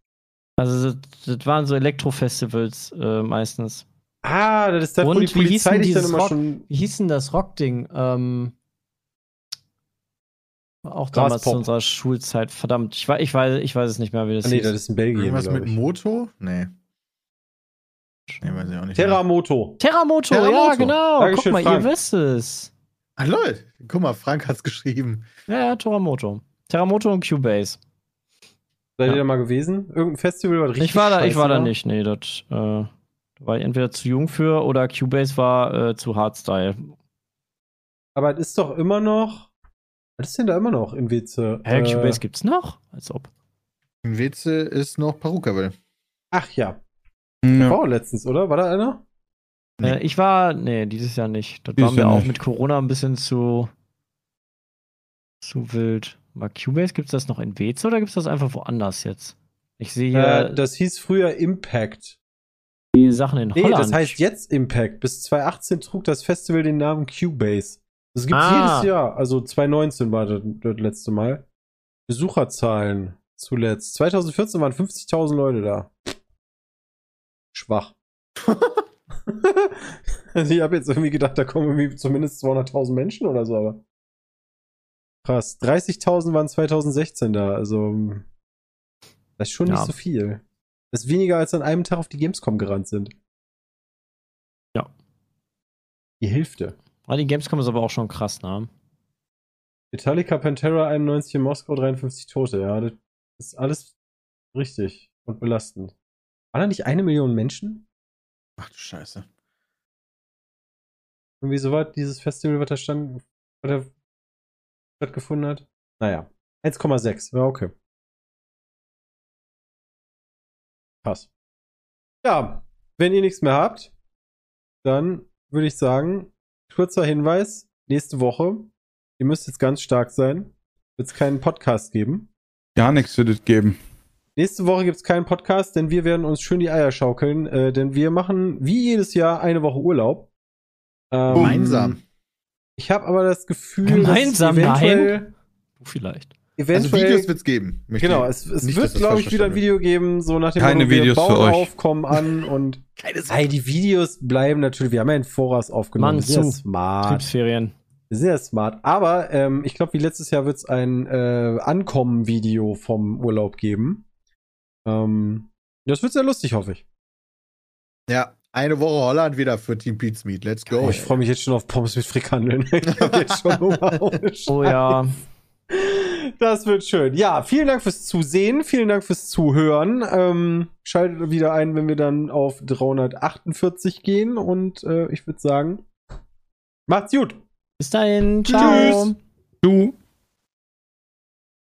S4: Also, das, das waren so Elektrofestivals äh, meistens.
S2: Ah, das ist das, wo
S4: Und
S2: die
S4: wie hieß
S2: Polizei
S4: denn
S2: dich dann
S4: dieses
S2: immer
S4: Rock-
S2: schon.
S4: Wie hieß denn das Rockding? Ähm, war auch damals zu unserer Schulzeit. Verdammt, ich, ich, weiß, ich weiß es nicht mehr, wie das
S2: Ah, nee,
S4: hieß.
S2: das ist in Belgien.
S3: Irgendwas mit
S2: ich.
S3: Moto? Nee. Nee, weiß ich auch nicht.
S2: Terramoto.
S4: Terramoto,
S3: Terramoto.
S4: ja, genau.
S2: Dankeschön,
S4: Guck mal,
S2: Frank.
S4: ihr wisst es.
S3: Ah, Leute, guck mal, Frank hat's geschrieben.
S4: Ja, ja, Terramoto. Terramoto und Cubase.
S2: Seid
S4: Ja.
S2: ihr da mal gewesen? Irgendein Festival, was richtig
S4: Ich war da, ich war da nicht. Nee, das äh, da war ich entweder zu jung für oder Cubase war äh, zu Hardstyle.
S2: Aber es ist doch immer noch. Was ist denn da immer noch in Weze?
S4: Hä,
S2: Äh,
S4: Cubase gibt's noch? Als ob.
S3: Im WC ist noch Perukaville.
S2: Ach ja.
S5: Ja.
S2: War auch letztens, oder? War da einer?
S3: Nee.
S4: Äh, ich war, nee, dieses Jahr nicht. Das
S5: Dieses
S4: war mir
S5: Jahr
S4: auch
S5: nicht.
S4: mit Corona ein bisschen zu, zu wild. Mal Cubase, gibt's das noch in Weze oder gibt's das einfach woanders jetzt? Ich sehe hier
S2: Äh, das hieß früher Impact.
S4: die Sachen in
S2: Nee,
S4: Holland.
S2: das heißt jetzt Impact. Bis 2018 trug das Festival den Namen Cubase. Das gibt's
S4: Ah.
S2: jedes Jahr. Also 2019 war das, das letzte Mal. Besucherzahlen zuletzt. 2014 waren 50.000 Leute da. Schwach. *laughs* also ich habe jetzt irgendwie gedacht, da kommen irgendwie zumindest 200.000 Menschen oder so, aber krass. 30.000 waren 2016 da, also das ist schon
S4: Ja.
S2: nicht so viel. Das ist weniger als an einem Tag auf die Gamescom gerannt sind.
S4: Ja.
S2: Die Hälfte.
S4: Ah, die Gamescom ist aber auch schon krass, ne?
S2: Metallica Pantera 91 in Moskau, 53 Tote. Ja, das ist alles richtig und belastend. Waren da nicht eine Million Menschen?
S3: Ach du Scheiße.
S2: Irgendwie so weit dieses Festival, was da stand, was da stattgefunden hat? Naja, 1,6. Ja, okay. Krass. Ja, wenn ihr nichts mehr habt, dann würde ich sagen, kurzer Hinweis, nächste Woche, ihr müsst jetzt ganz stark sein, wird es keinen Podcast geben.
S5: Gar nichts wird es geben.
S2: Nächste Woche gibt es keinen Podcast, denn wir werden uns schön die Eier schaukeln, äh, denn wir machen wie jedes Jahr eine Woche Urlaub. Ähm,
S3: Gemeinsam.
S2: Ich habe aber das Gefühl,
S4: Gemeinsam,
S2: dass eventuell,
S4: Du vielleicht.
S3: Also
S2: eventuell
S3: Videos wird's geben. Möchte
S2: genau, es, es
S3: nicht,
S2: wird, glaube ich, wieder ein Video geben, so nach dem
S5: Keine
S2: Motto, wir
S5: Videos für
S2: bauen
S5: euch.
S2: auf, kommen an und *laughs* Ey, die Videos bleiben natürlich, wir haben ja in Voraus aufgenommen,
S4: Mann,
S2: wir sind ja smart.
S4: Betriebsferien.
S2: Wir sind ja smart. Aber ähm, ich glaube, wie letztes Jahr wird es ein äh, Ankommen-Video vom Urlaub geben. Ähm, das wird sehr lustig, hoffe ich.
S3: Ja, eine Woche Holland wieder für Team Pete's Meet. Let's go.
S2: Oh, ich freue mich jetzt schon auf Pommes mit Frikandeln. *laughs* ich habe jetzt schon Hunger. *laughs*
S4: Oh
S2: Scheiß.
S4: ja.
S2: Das wird schön. Ja, vielen Dank fürs Zusehen, vielen Dank fürs Zuhören. Ähm, schaltet wieder ein, wenn wir dann auf 348 gehen und äh, ich würde sagen, macht's gut.
S4: Bis dahin. Ciao.
S2: Tschüss.
S5: Du.